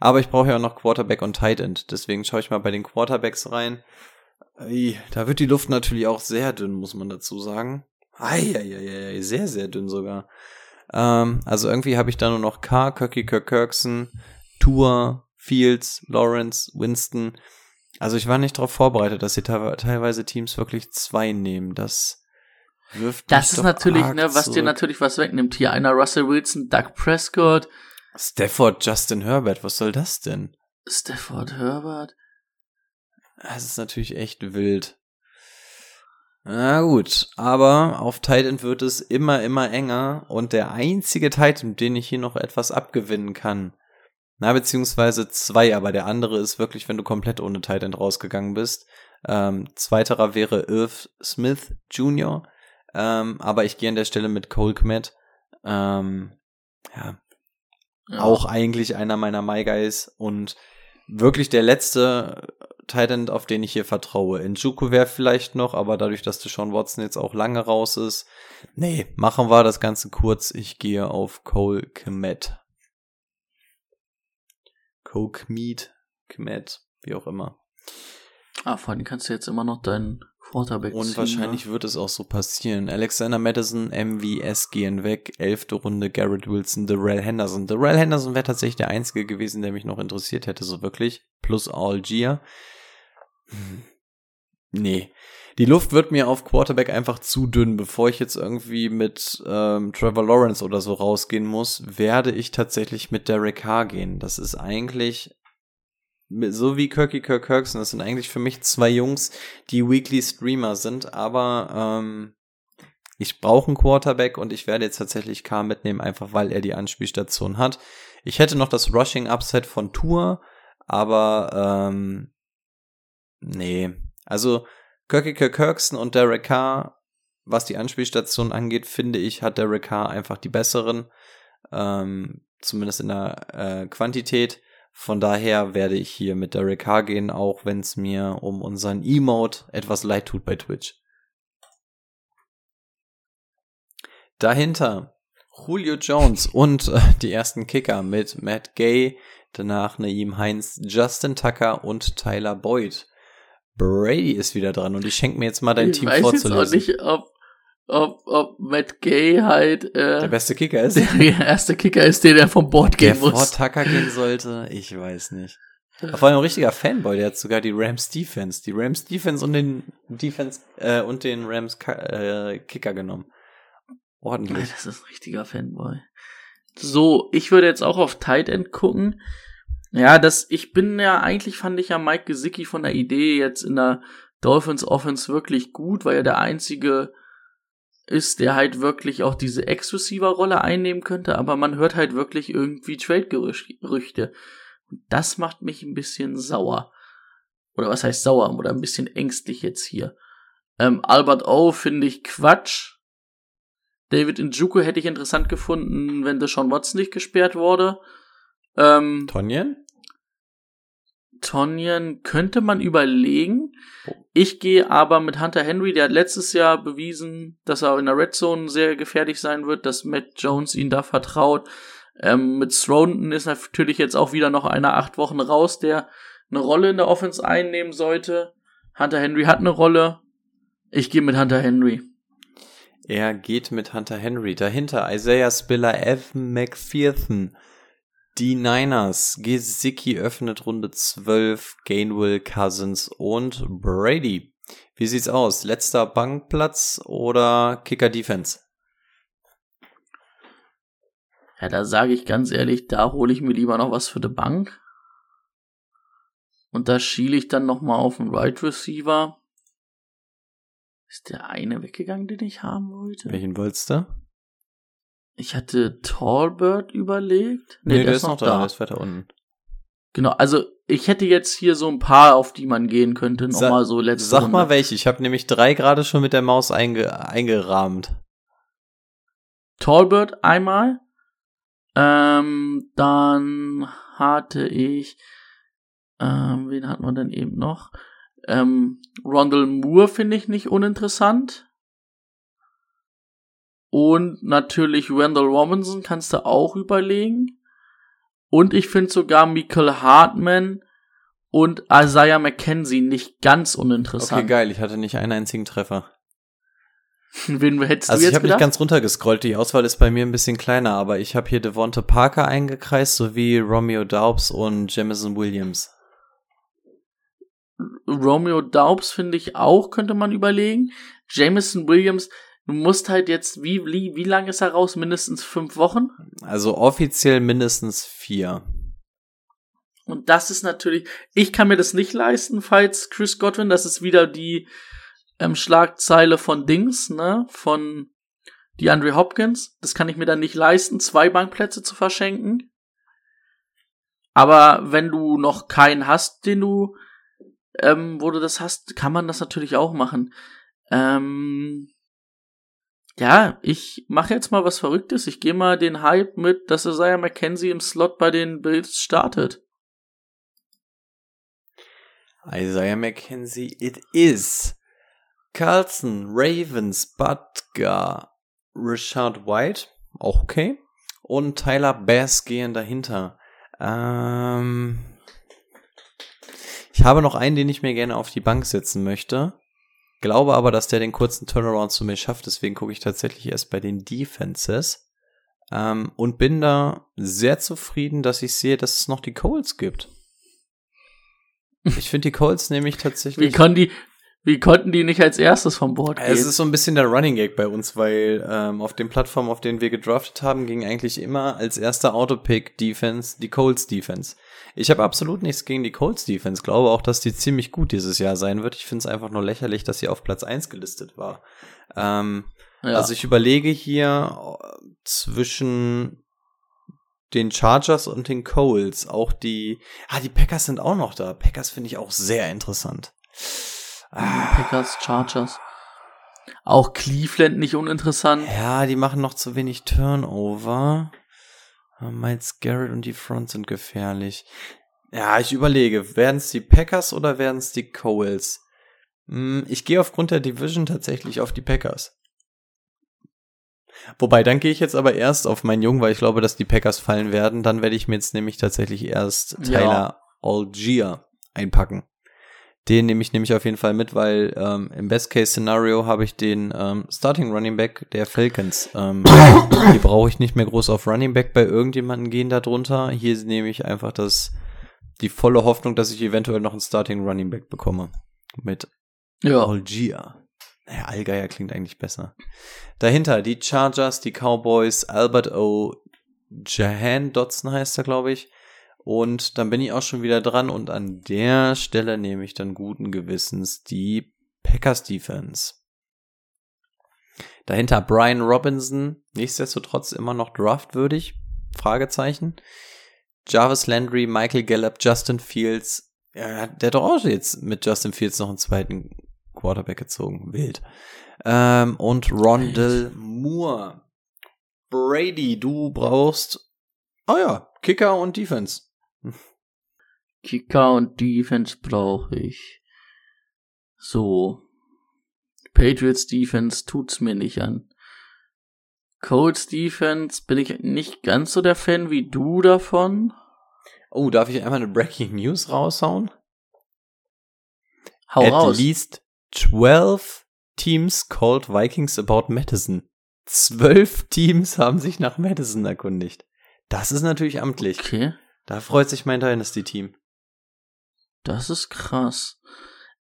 Aber ich brauche ja auch noch Quarterback und Tight End. Deswegen schaue ich mal bei den Quarterbacks rein. Da wird die Luft natürlich auch sehr dünn, muss man dazu sagen. Eieiei, sehr, sehr dünn sogar. Ähm, also irgendwie habe ich da nur noch K, Kirky Kirkirksen, Tour, Fields, Lawrence, Winston. Also ich war nicht darauf vorbereitet, dass sie teilweise Teams wirklich zwei nehmen. Das wirft Das ist natürlich, ne, was zurück. dir natürlich was wegnimmt. Hier einer Russell Wilson, Doug Prescott, Stafford, Justin Herbert, was soll das denn? Stafford Herbert. Das ist natürlich echt wild. Na gut, aber auf Titan wird es immer, immer enger und der einzige Titan, den ich hier noch etwas abgewinnen kann, na, beziehungsweise zwei, aber der andere ist wirklich, wenn du komplett ohne Titan rausgegangen bist. Ähm, zweiterer wäre Irv Smith Jr., ähm, aber ich gehe an der Stelle mit Cole Kmet. Ähm, ja, Ja. auch eigentlich einer meiner My Guys und wirklich der letzte Titan, auf den ich hier vertraue. Njuku wäre vielleicht noch, aber dadurch, dass Deshaun Watson jetzt auch lange raus ist, nee, machen wir das Ganze kurz. Ich gehe auf Cole Kmet. Cole Kmet, Kmet, wie auch immer. Ah, vor allem kannst du jetzt immer noch deinen Quarterback Und ziehen, wahrscheinlich ne? wird es auch so passieren. Alexander Madison, MVS gehen weg. Elfte Runde Garrett Wilson, Darrell Henderson. Darrell Henderson wäre tatsächlich der einzige gewesen, der mich noch interessiert hätte, so wirklich. Plus Algier. Hm. Nee. Die Luft wird mir auf Quarterback einfach zu dünn. Bevor ich jetzt irgendwie mit ähm, Trevor Lawrence oder so rausgehen muss, werde ich tatsächlich mit Derek Carr gehen. Das ist eigentlich so wie Kirky Kirk Kirkson. Das sind eigentlich für mich zwei Jungs, die Weekly Streamer sind, aber ähm, ich brauche einen Quarterback und ich werde jetzt tatsächlich Carr mitnehmen, einfach weil er die Anspielstation hat. Ich hätte noch das Rushing Upset von Tour, aber ähm, nee. Also Kirky Kirk Kirkson und Derek Carr, was die Anspielstation angeht, finde ich, hat Derek Carr einfach die besseren, ähm, zumindest in der äh, Quantität. Von daher werde ich hier mit Derek Carr gehen, auch wenn es mir um unseren Emote etwas leid tut bei Twitch. Dahinter Julio Jones und äh, die ersten Kicker mit Matt Gay, danach Naeem Heinz, Justin Tucker und Tyler Boyd. Brady ist wieder dran und ich schenke mir jetzt mal dein ich Team weiß jetzt auch vorzulesen. nicht, ob, ob, ob Matt Gay halt äh, Der beste Kicker ist, der erste Kicker ist, der, der vom Board der gehen vor muss. Tucker gehen sollte. Ich weiß nicht. Vor allem ein richtiger Fanboy, der hat sogar die Rams Defense, die Rams Defense und den Defense äh, und den Rams äh, Kicker genommen. Ordentlich. Das ist ein richtiger Fanboy. So, ich würde jetzt auch auf Tight End gucken. Ja, das, ich bin ja, eigentlich fand ich ja Mike Gesicki von der Idee jetzt in der Dolphins Offense wirklich gut, weil er der einzige ist, der halt wirklich auch diese Ex-Receiver-Rolle einnehmen könnte, aber man hört halt wirklich irgendwie Trade-Gerüchte. Und das macht mich ein bisschen sauer. Oder was heißt sauer? Oder ein bisschen ängstlich jetzt hier. Ähm, Albert O finde ich Quatsch. David Njuku hätte ich interessant gefunden, wenn Deshaun Watson nicht gesperrt wurde. Ähm, Tonjen? Tonyan könnte man überlegen. Ich gehe aber mit Hunter Henry, der hat letztes Jahr bewiesen, dass er in der Red Zone sehr gefährlich sein wird, dass Matt Jones ihn da vertraut. Ähm, mit Stroughton ist natürlich jetzt auch wieder noch einer acht Wochen raus, der eine Rolle in der Offense einnehmen sollte. Hunter Henry hat eine Rolle. Ich gehe mit Hunter Henry. Er geht mit Hunter Henry. Dahinter Isaiah Spiller, Evan McPherson. Die Niners. Gesicki öffnet Runde 12. Gainwell, Cousins und Brady. Wie sieht's aus? Letzter Bankplatz oder Kicker Defense? Ja, da sage ich ganz ehrlich, da hole ich mir lieber noch was für die Bank. Und da schiele ich dann noch mal auf den Right Receiver. Ist der eine weggegangen, den ich haben wollte? Welchen wolltest du? Ich hatte Tallbird überlegt. Nee, der, ist noch da. Der ist weiter unten. Genau, also ich hätte jetzt hier so ein paar, auf die man gehen könnte. Noch Sa- mal so letzte Sag Runde. mal welche. Ich habe nämlich drei gerade schon mit der Maus einge eingerahmt. Tallbird einmal. Ähm, dann hatte ich, ähm, wen hatten wir denn eben noch? Ähm, Rondell Moore finde ich nicht uninteressant. Und natürlich Randall Robinson kannst du auch überlegen. Und ich finde sogar Michael Hartman und Isaiah McKenzie nicht ganz uninteressant. Okay, geil. Ich hatte nicht einen einzigen Treffer. Wen hättest Also du ich jetzt habe nicht ganz runtergescrollt, die Auswahl ist bei mir ein bisschen kleiner, aber ich habe hier Devonta Parker eingekreist, sowie Romeo Daubs und Jamison Williams. Romeo Daubs finde ich auch, könnte man überlegen. Jameson Williams, du musst halt jetzt, wie, wie, wie lange ist er raus? Mindestens fünf Wochen? Also offiziell mindestens vier. Und das ist natürlich, ich kann mir das nicht leisten, falls Chris Godwin, das ist wieder die ähm, Schlagzeile von Dings, ne, von DeAndre Hopkins. Das kann ich mir dann nicht leisten, zwei Bankplätze zu verschenken. Aber wenn du noch keinen hast, den du, ähm, wo du das hast, kann man das natürlich auch machen. Ähm, ja, ich mache jetzt mal was Verrücktes. Ich gehe mal den Hype mit, dass Isaiah McKenzie im Slot bei den Bills startet. Isaiah McKenzie, it is. Carlson, Ravens, Butker, Richard White, auch okay. Und Tyler Bass gehen dahinter. Ähm, ich habe noch einen, den ich mir gerne auf die Bank setzen möchte. Glaube aber, dass der den kurzen Turnaround zu mir schafft. Deswegen gucke ich tatsächlich erst bei den Defenses. Ähm, und bin da sehr zufrieden, dass ich sehe, dass es noch die Coles gibt. Ich finde die Colts nämlich Wie, tatsächlich. kon die, wie konnten die nicht als erstes vom Board gehen? Es ist so ein bisschen der Running Gag bei uns, weil ähm, auf den Plattformen, auf denen wir gedraftet haben, ging eigentlich immer als erster Autopick Defense die Colts Defense. Ich habe absolut nichts gegen die Colts Defense, glaube auch, dass die ziemlich gut dieses Jahr sein wird. Ich finde es einfach nur lächerlich, dass sie auf Platz 1 gelistet war. Ähm, ja. Also ich überlege hier äh, zwischen den Chargers und den Coles. Auch die, ah, die Packers sind auch noch da. Packers finde ich auch sehr interessant. Ah, Packers, Chargers. Auch Cleveland nicht uninteressant. ja, die machen noch zu wenig Turnover. Ah, Miles Garrett und die Front sind gefährlich. Ja, ich überlege, werden es die Packers oder werden es die Coles? Hm, Ich gehe aufgrund der Division tatsächlich auf die Packers. Wobei, dann gehe ich jetzt aber erst auf meinen Jungen, weil ich glaube, dass die Packers fallen werden. Dann werde ich mir jetzt nämlich tatsächlich erst Ja. Tyler Algier einpacken. Den nehme ich nämlich auf jeden Fall mit, weil ähm, im Best-Case-Szenario habe ich den ähm, Starting Running Back der Falcons. Ähm, hier brauche ich nicht mehr groß auf Running Back bei irgendjemanden gehen darunter. Hier nehme ich einfach das, die volle Hoffnung, dass ich eventuell noch einen Starting Running Back bekomme. Mit Ja. Algier. Naja, Allgeier klingt eigentlich besser. Dahinter die Chargers, die Cowboys, Albert O. Jahan Dotson heißt er, glaube ich. Und dann bin ich auch schon wieder dran und an der Stelle nehme ich dann guten Gewissens die Packers Defense. Dahinter Brian Robinson, nichtsdestotrotz immer noch draftwürdig, Fragezeichen. Jarvis Landry, Michael Gallup, Justin Fields. Ja, der hat doch auch jetzt mit Justin Fields noch einen zweiten Quarterback gezogen. Wild. Ähm, und Rondell Moore. Brady, du brauchst, oh ja, Kicker und Defense. Kicker und Defense brauche ich. So. Patriots Defense tut's mir nicht an. Colts Defense bin ich nicht ganz so der Fan wie du davon. Oh, darf ich einmal eine Breaking News raushauen? Hau At raus. least 12 teams called Vikings about Madison. Zwölf Teams haben sich nach Madison erkundigt. Das ist natürlich amtlich. Okay, Da freut sich mein Dynasty-Team. das ist krass.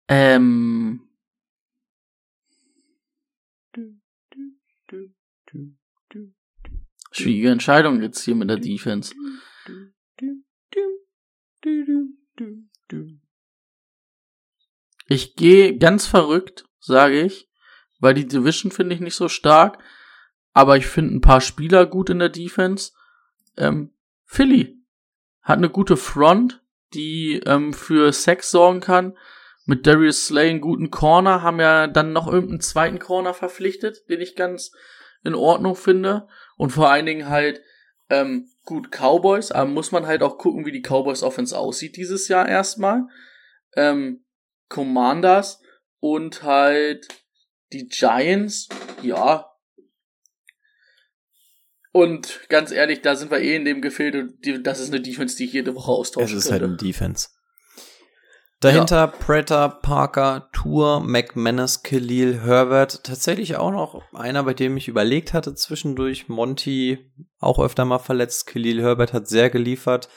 Ähm. Schwierige Entscheidung jetzt hier mit der Defense. Ich gehe ganz verrückt, sage ich, weil die Division finde ich nicht so stark, aber ich finde ein paar Spieler gut in der Defense. Ähm, Philly hat eine gute Front, die ähm, für Sex sorgen kann. Mit Darius Slay einen guten Corner, haben ja dann noch irgendeinen zweiten Corner verpflichtet, den ich ganz in Ordnung finde. Und vor allen Dingen halt ähm, gut Cowboys, aber muss man halt auch gucken, wie die Cowboys Offense aussieht dieses Jahr erstmal. Ähm, Commanders und halt die Giants, ja. Und ganz ehrlich, da sind wir eh in dem Gefilde, das ist eine Defense, die ich jede Woche Es austauschen ist halt könnte. ein Defense. Dahinter Predator, Parker, Tour, McManus, Khalil, Herbert. Tatsächlich auch noch einer, bei dem ich überlegt hatte zwischendurch. Monty auch öfter mal verletzt. Khalil Herbert hat sehr geliefert.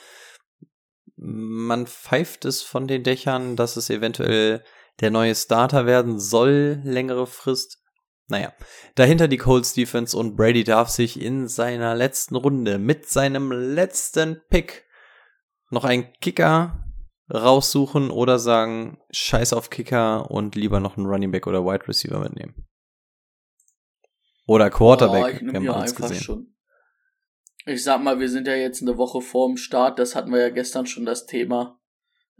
Man pfeift es von den Dächern, dass es eventuell der neue Starter werden soll, längere Frist. Naja, dahinter die Colts Defense und Brady darf sich in seiner letzten Runde mit seinem letzten Pick noch einen Kicker raussuchen oder sagen, scheiß auf Kicker und lieber noch einen Running Back oder Wide Receiver mitnehmen. Oder Quarterback, oh, wir haben uns gesehen. Schon. Ich sag mal, wir sind ja jetzt eine Woche vorm Start, das hatten wir ja gestern schon das Thema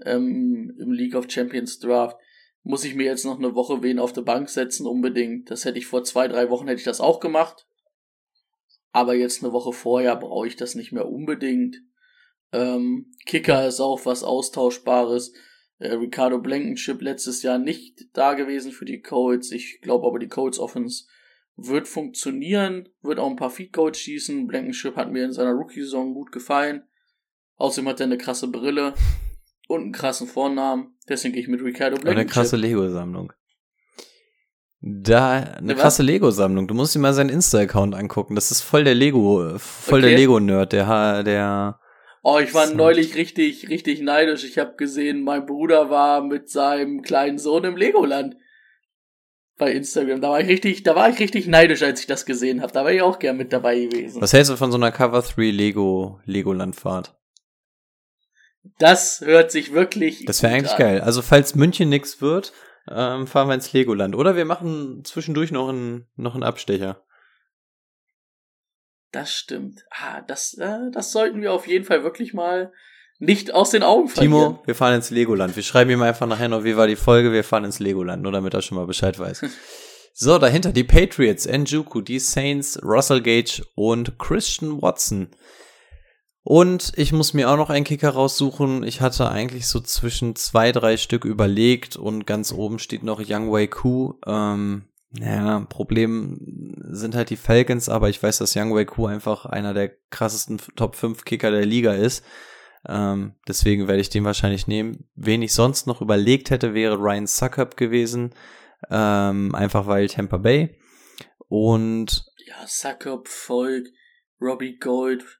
ähm, im League of Champions Draft. Muss ich mir jetzt noch eine Woche wen auf der Bank setzen? Unbedingt. Das hätte ich vor zwei, drei Wochen hätte ich das auch gemacht. Aber jetzt eine Woche vorher brauche ich das nicht mehr unbedingt. Ähm, Kicker ist auch was Austauschbares. Äh, Ricardo Blankenship letztes Jahr nicht da gewesen für die Colts. Ich glaube aber, die Colts Offense wird funktionieren, wird auch ein paar Feed Goals schießen. Blankenship hat mir in seiner Rookie-Saison gut gefallen. Außerdem hat er eine krasse Brille und einen krassen Vornamen. Deswegen gehe ich mit Ricardo. Und eine krasse Lego-Sammlung. Da, eine Was? krasse Lego-Sammlung. Du musst dir mal seinen Insta-Account angucken. Das ist voll der Lego, voll okay. der Lego-Nerd, der, der, Oh, ich war so. neulich richtig, richtig neidisch. Ich habe gesehen, mein Bruder war mit seinem kleinen Sohn im Legoland bei Instagram. Da war ich richtig, da war ich richtig neidisch, als ich das gesehen habe. Da war ich auch gern mit dabei gewesen. Was hältst du von so einer Cover 3 Lego Legolandfahrt? Das hört sich wirklich. Das wäre eigentlich an. geil. Also falls München nix wird, ähm, fahren wir ins Legoland. Oder wir machen zwischendurch noch einen, noch einen Abstecher. Das stimmt. Ah, das, äh, das sollten wir auf jeden Fall wirklich mal nicht aus den Augen verlieren. Timo, wir fahren ins Legoland. Wir schreiben ihm einfach nachher noch, wie war die Folge. Wir fahren ins Legoland, nur damit er schon mal Bescheid weiß. so, dahinter die Patriots, Njuku, die Saints, Russell Gage und Christian Watson. Und ich muss mir auch noch einen Kicker raussuchen. Ich hatte eigentlich so zwischen zwei, drei Stück überlegt und ganz oben steht noch Young Wei Ku. Ähm, ja, Problem sind halt die Falcons, aber ich weiß, dass Young Wei Ku einfach einer der krassesten Top 5 Kicker der Liga ist. Ähm, deswegen werde ich den wahrscheinlich nehmen. Wen ich sonst noch überlegt hätte, wäre Ryan Suckup gewesen. Ähm, einfach weil Tampa Bay. Und ja, Suckup, Volk, Robbie Gold,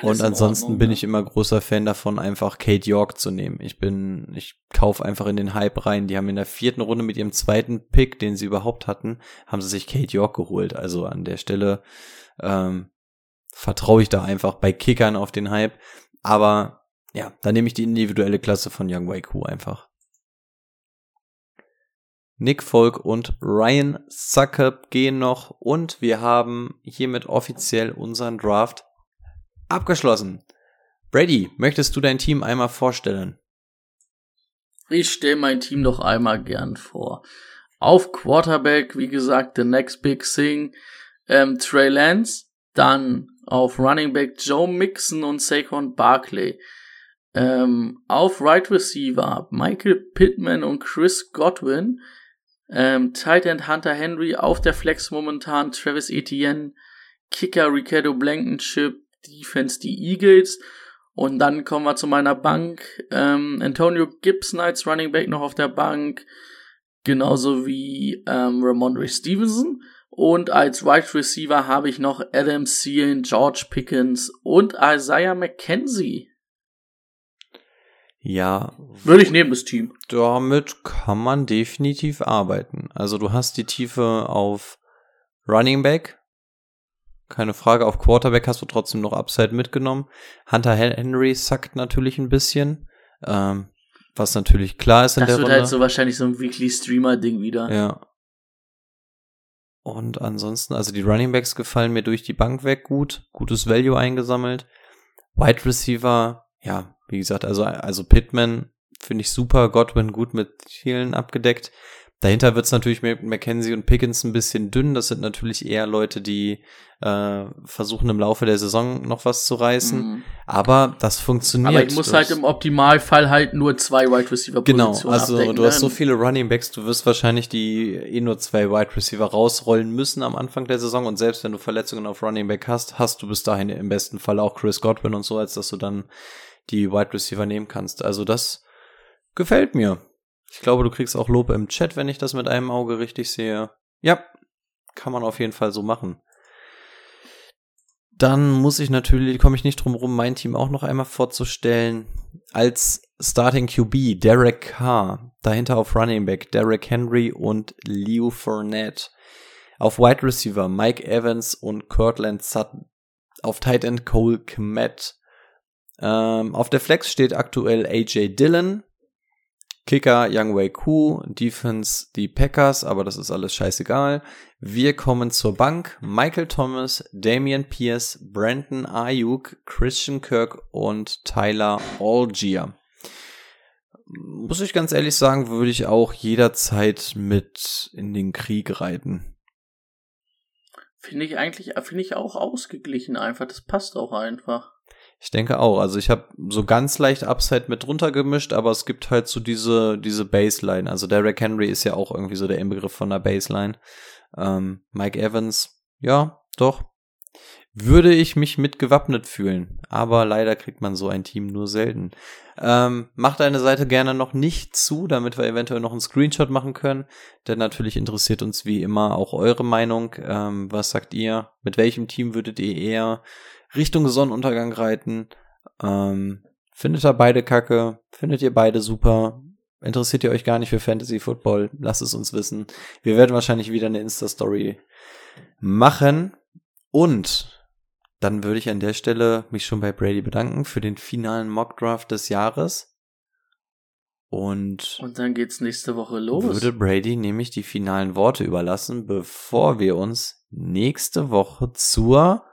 und ansonsten Ordnung, bin ja. ich immer großer Fan davon, einfach Kate York zu nehmen. Ich bin, ich kaufe einfach in den Hype rein. Die haben in der vierten Runde mit ihrem zweiten Pick, den sie überhaupt hatten, haben sie sich Kate York geholt. Also an der Stelle ähm, vertraue ich da einfach bei Kickern auf den Hype. Aber ja, da nehme ich die individuelle Klasse von Young Waiku einfach. Nick Folk und Ryan Suckup gehen noch und wir haben hiermit offiziell unseren Draft Abgeschlossen. Brady, möchtest du dein Team einmal vorstellen? Ich stelle mein Team doch einmal gern vor. Auf Quarterback, wie gesagt, the next big thing, ähm, Trey Lance. Dann auf Running Back Joe Mixon und Saquon Barkley. Ähm, auf Right Receiver Michael Pittman und Chris Godwin. Ähm, Tight End Hunter Henry auf der Flex momentan Travis Etienne. Kicker Ricardo Blankenship, Defense die Eagles. Und dann kommen wir zu meiner Bank. Ähm, Antonio Gibson als Running Back noch auf der Bank. Genauso wie ähm, Ramondre Stevenson. Und als Wide Receiver habe ich noch Adam Thielen, George Pickens und Isaiah McKenzie. Ja. Würde ich nehmen, das Team. Damit kann man definitiv arbeiten. Also du hast die Tiefe auf Running Back, keine Frage. Auf Quarterback hast du trotzdem noch Upside mitgenommen. Hunter Henry sackt natürlich ein bisschen. Ähm, was natürlich klar ist in das der Runde. Das wird halt so wahrscheinlich so ein Weekly Streamer Ding wieder. Ja. Und ansonsten, also die Running Backs gefallen mir durch die Bank weg gut. Gutes Value eingesammelt. Wide Receiver, ja, wie gesagt, also, also Pittman finde ich super. Godwin gut mit vielen abgedeckt. Dahinter wird es natürlich mit McKenzie und Pickens ein bisschen dünn. Das sind natürlich eher Leute, die äh, versuchen im Laufe der Saison noch was zu reißen. Mhm. Aber das funktioniert. Aber ich muss halt im Optimalfall halt nur zwei Wide Receiver Genau, also abdecken, du hast so viele Running Backs, du wirst wahrscheinlich die eh nur zwei Wide Receiver rausrollen müssen am Anfang der Saison. Und selbst wenn du Verletzungen auf Running Back hast, hast du bis dahin im besten Fall auch Chris Godwin und so, als dass du dann die Wide Receiver nehmen kannst. Also das gefällt mir. Ich glaube, du kriegst auch Lob im Chat, wenn ich das mit einem Auge richtig sehe. Ja, kann man auf jeden Fall so machen. Dann muss ich natürlich, komme ich nicht drum rum, mein Team auch noch einmal vorzustellen. Als Starting QB Derek Carr, dahinter auf Running Back Derek Henry und Leo Fournette. Auf Wide Receiver Mike Evans und Cortland Sutton. Auf Tight End Cole Kmet. Ähm, auf der Flex steht aktuell AJ Dillon. Kicker Young Wei Ku, Defense die Packers, aber das ist alles scheißegal. Wir kommen zur Bank. Michael Thomas, Damian Pierce, Brandon Ayuk, Christian Kirk und Tyler Algier. Muss ich ganz ehrlich sagen, würde ich auch jederzeit mit in den Krieg reiten. Finde ich eigentlich, finde ich auch ausgeglichen einfach. Das passt auch einfach. Ich denke auch. Also ich habe so ganz leicht Upside mit drunter gemischt, aber es gibt halt so diese, diese Baseline. Also Derek Henry ist ja auch irgendwie so der Inbegriff von der Baseline. Ähm, Mike Evans, ja, doch. Würde ich mich mit gewappnet fühlen. Aber leider kriegt man so ein Team nur selten. Ähm, macht deine Seite gerne noch nicht zu, damit wir eventuell noch einen Screenshot machen können. Denn natürlich interessiert uns wie immer auch eure Meinung. Ähm, was sagt ihr? Mit welchem Team würdet ihr eher Richtung Sonnenuntergang reiten. Ähm, findet ihr beide kacke? Findet ihr beide super? Interessiert ihr euch gar nicht für Fantasy Football? Lasst es uns wissen. Wir werden wahrscheinlich wieder eine Insta-Story machen. Und dann würde ich an der Stelle mich schon bei Brady bedanken für den finalen Mockdraft des Jahres. Und, und dann geht's nächste Woche los. Würde Brady nämlich die finalen Worte überlassen, bevor wir uns nächste Woche zur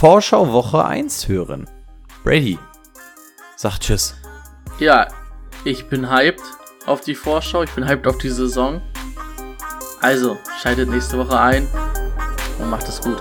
Vorschau Woche 1 hören. Brady, sag Tschüss. Ja, ich bin hyped auf die Vorschau, ich bin hyped auf die Saison. Also, schaltet nächste Woche ein und macht es gut.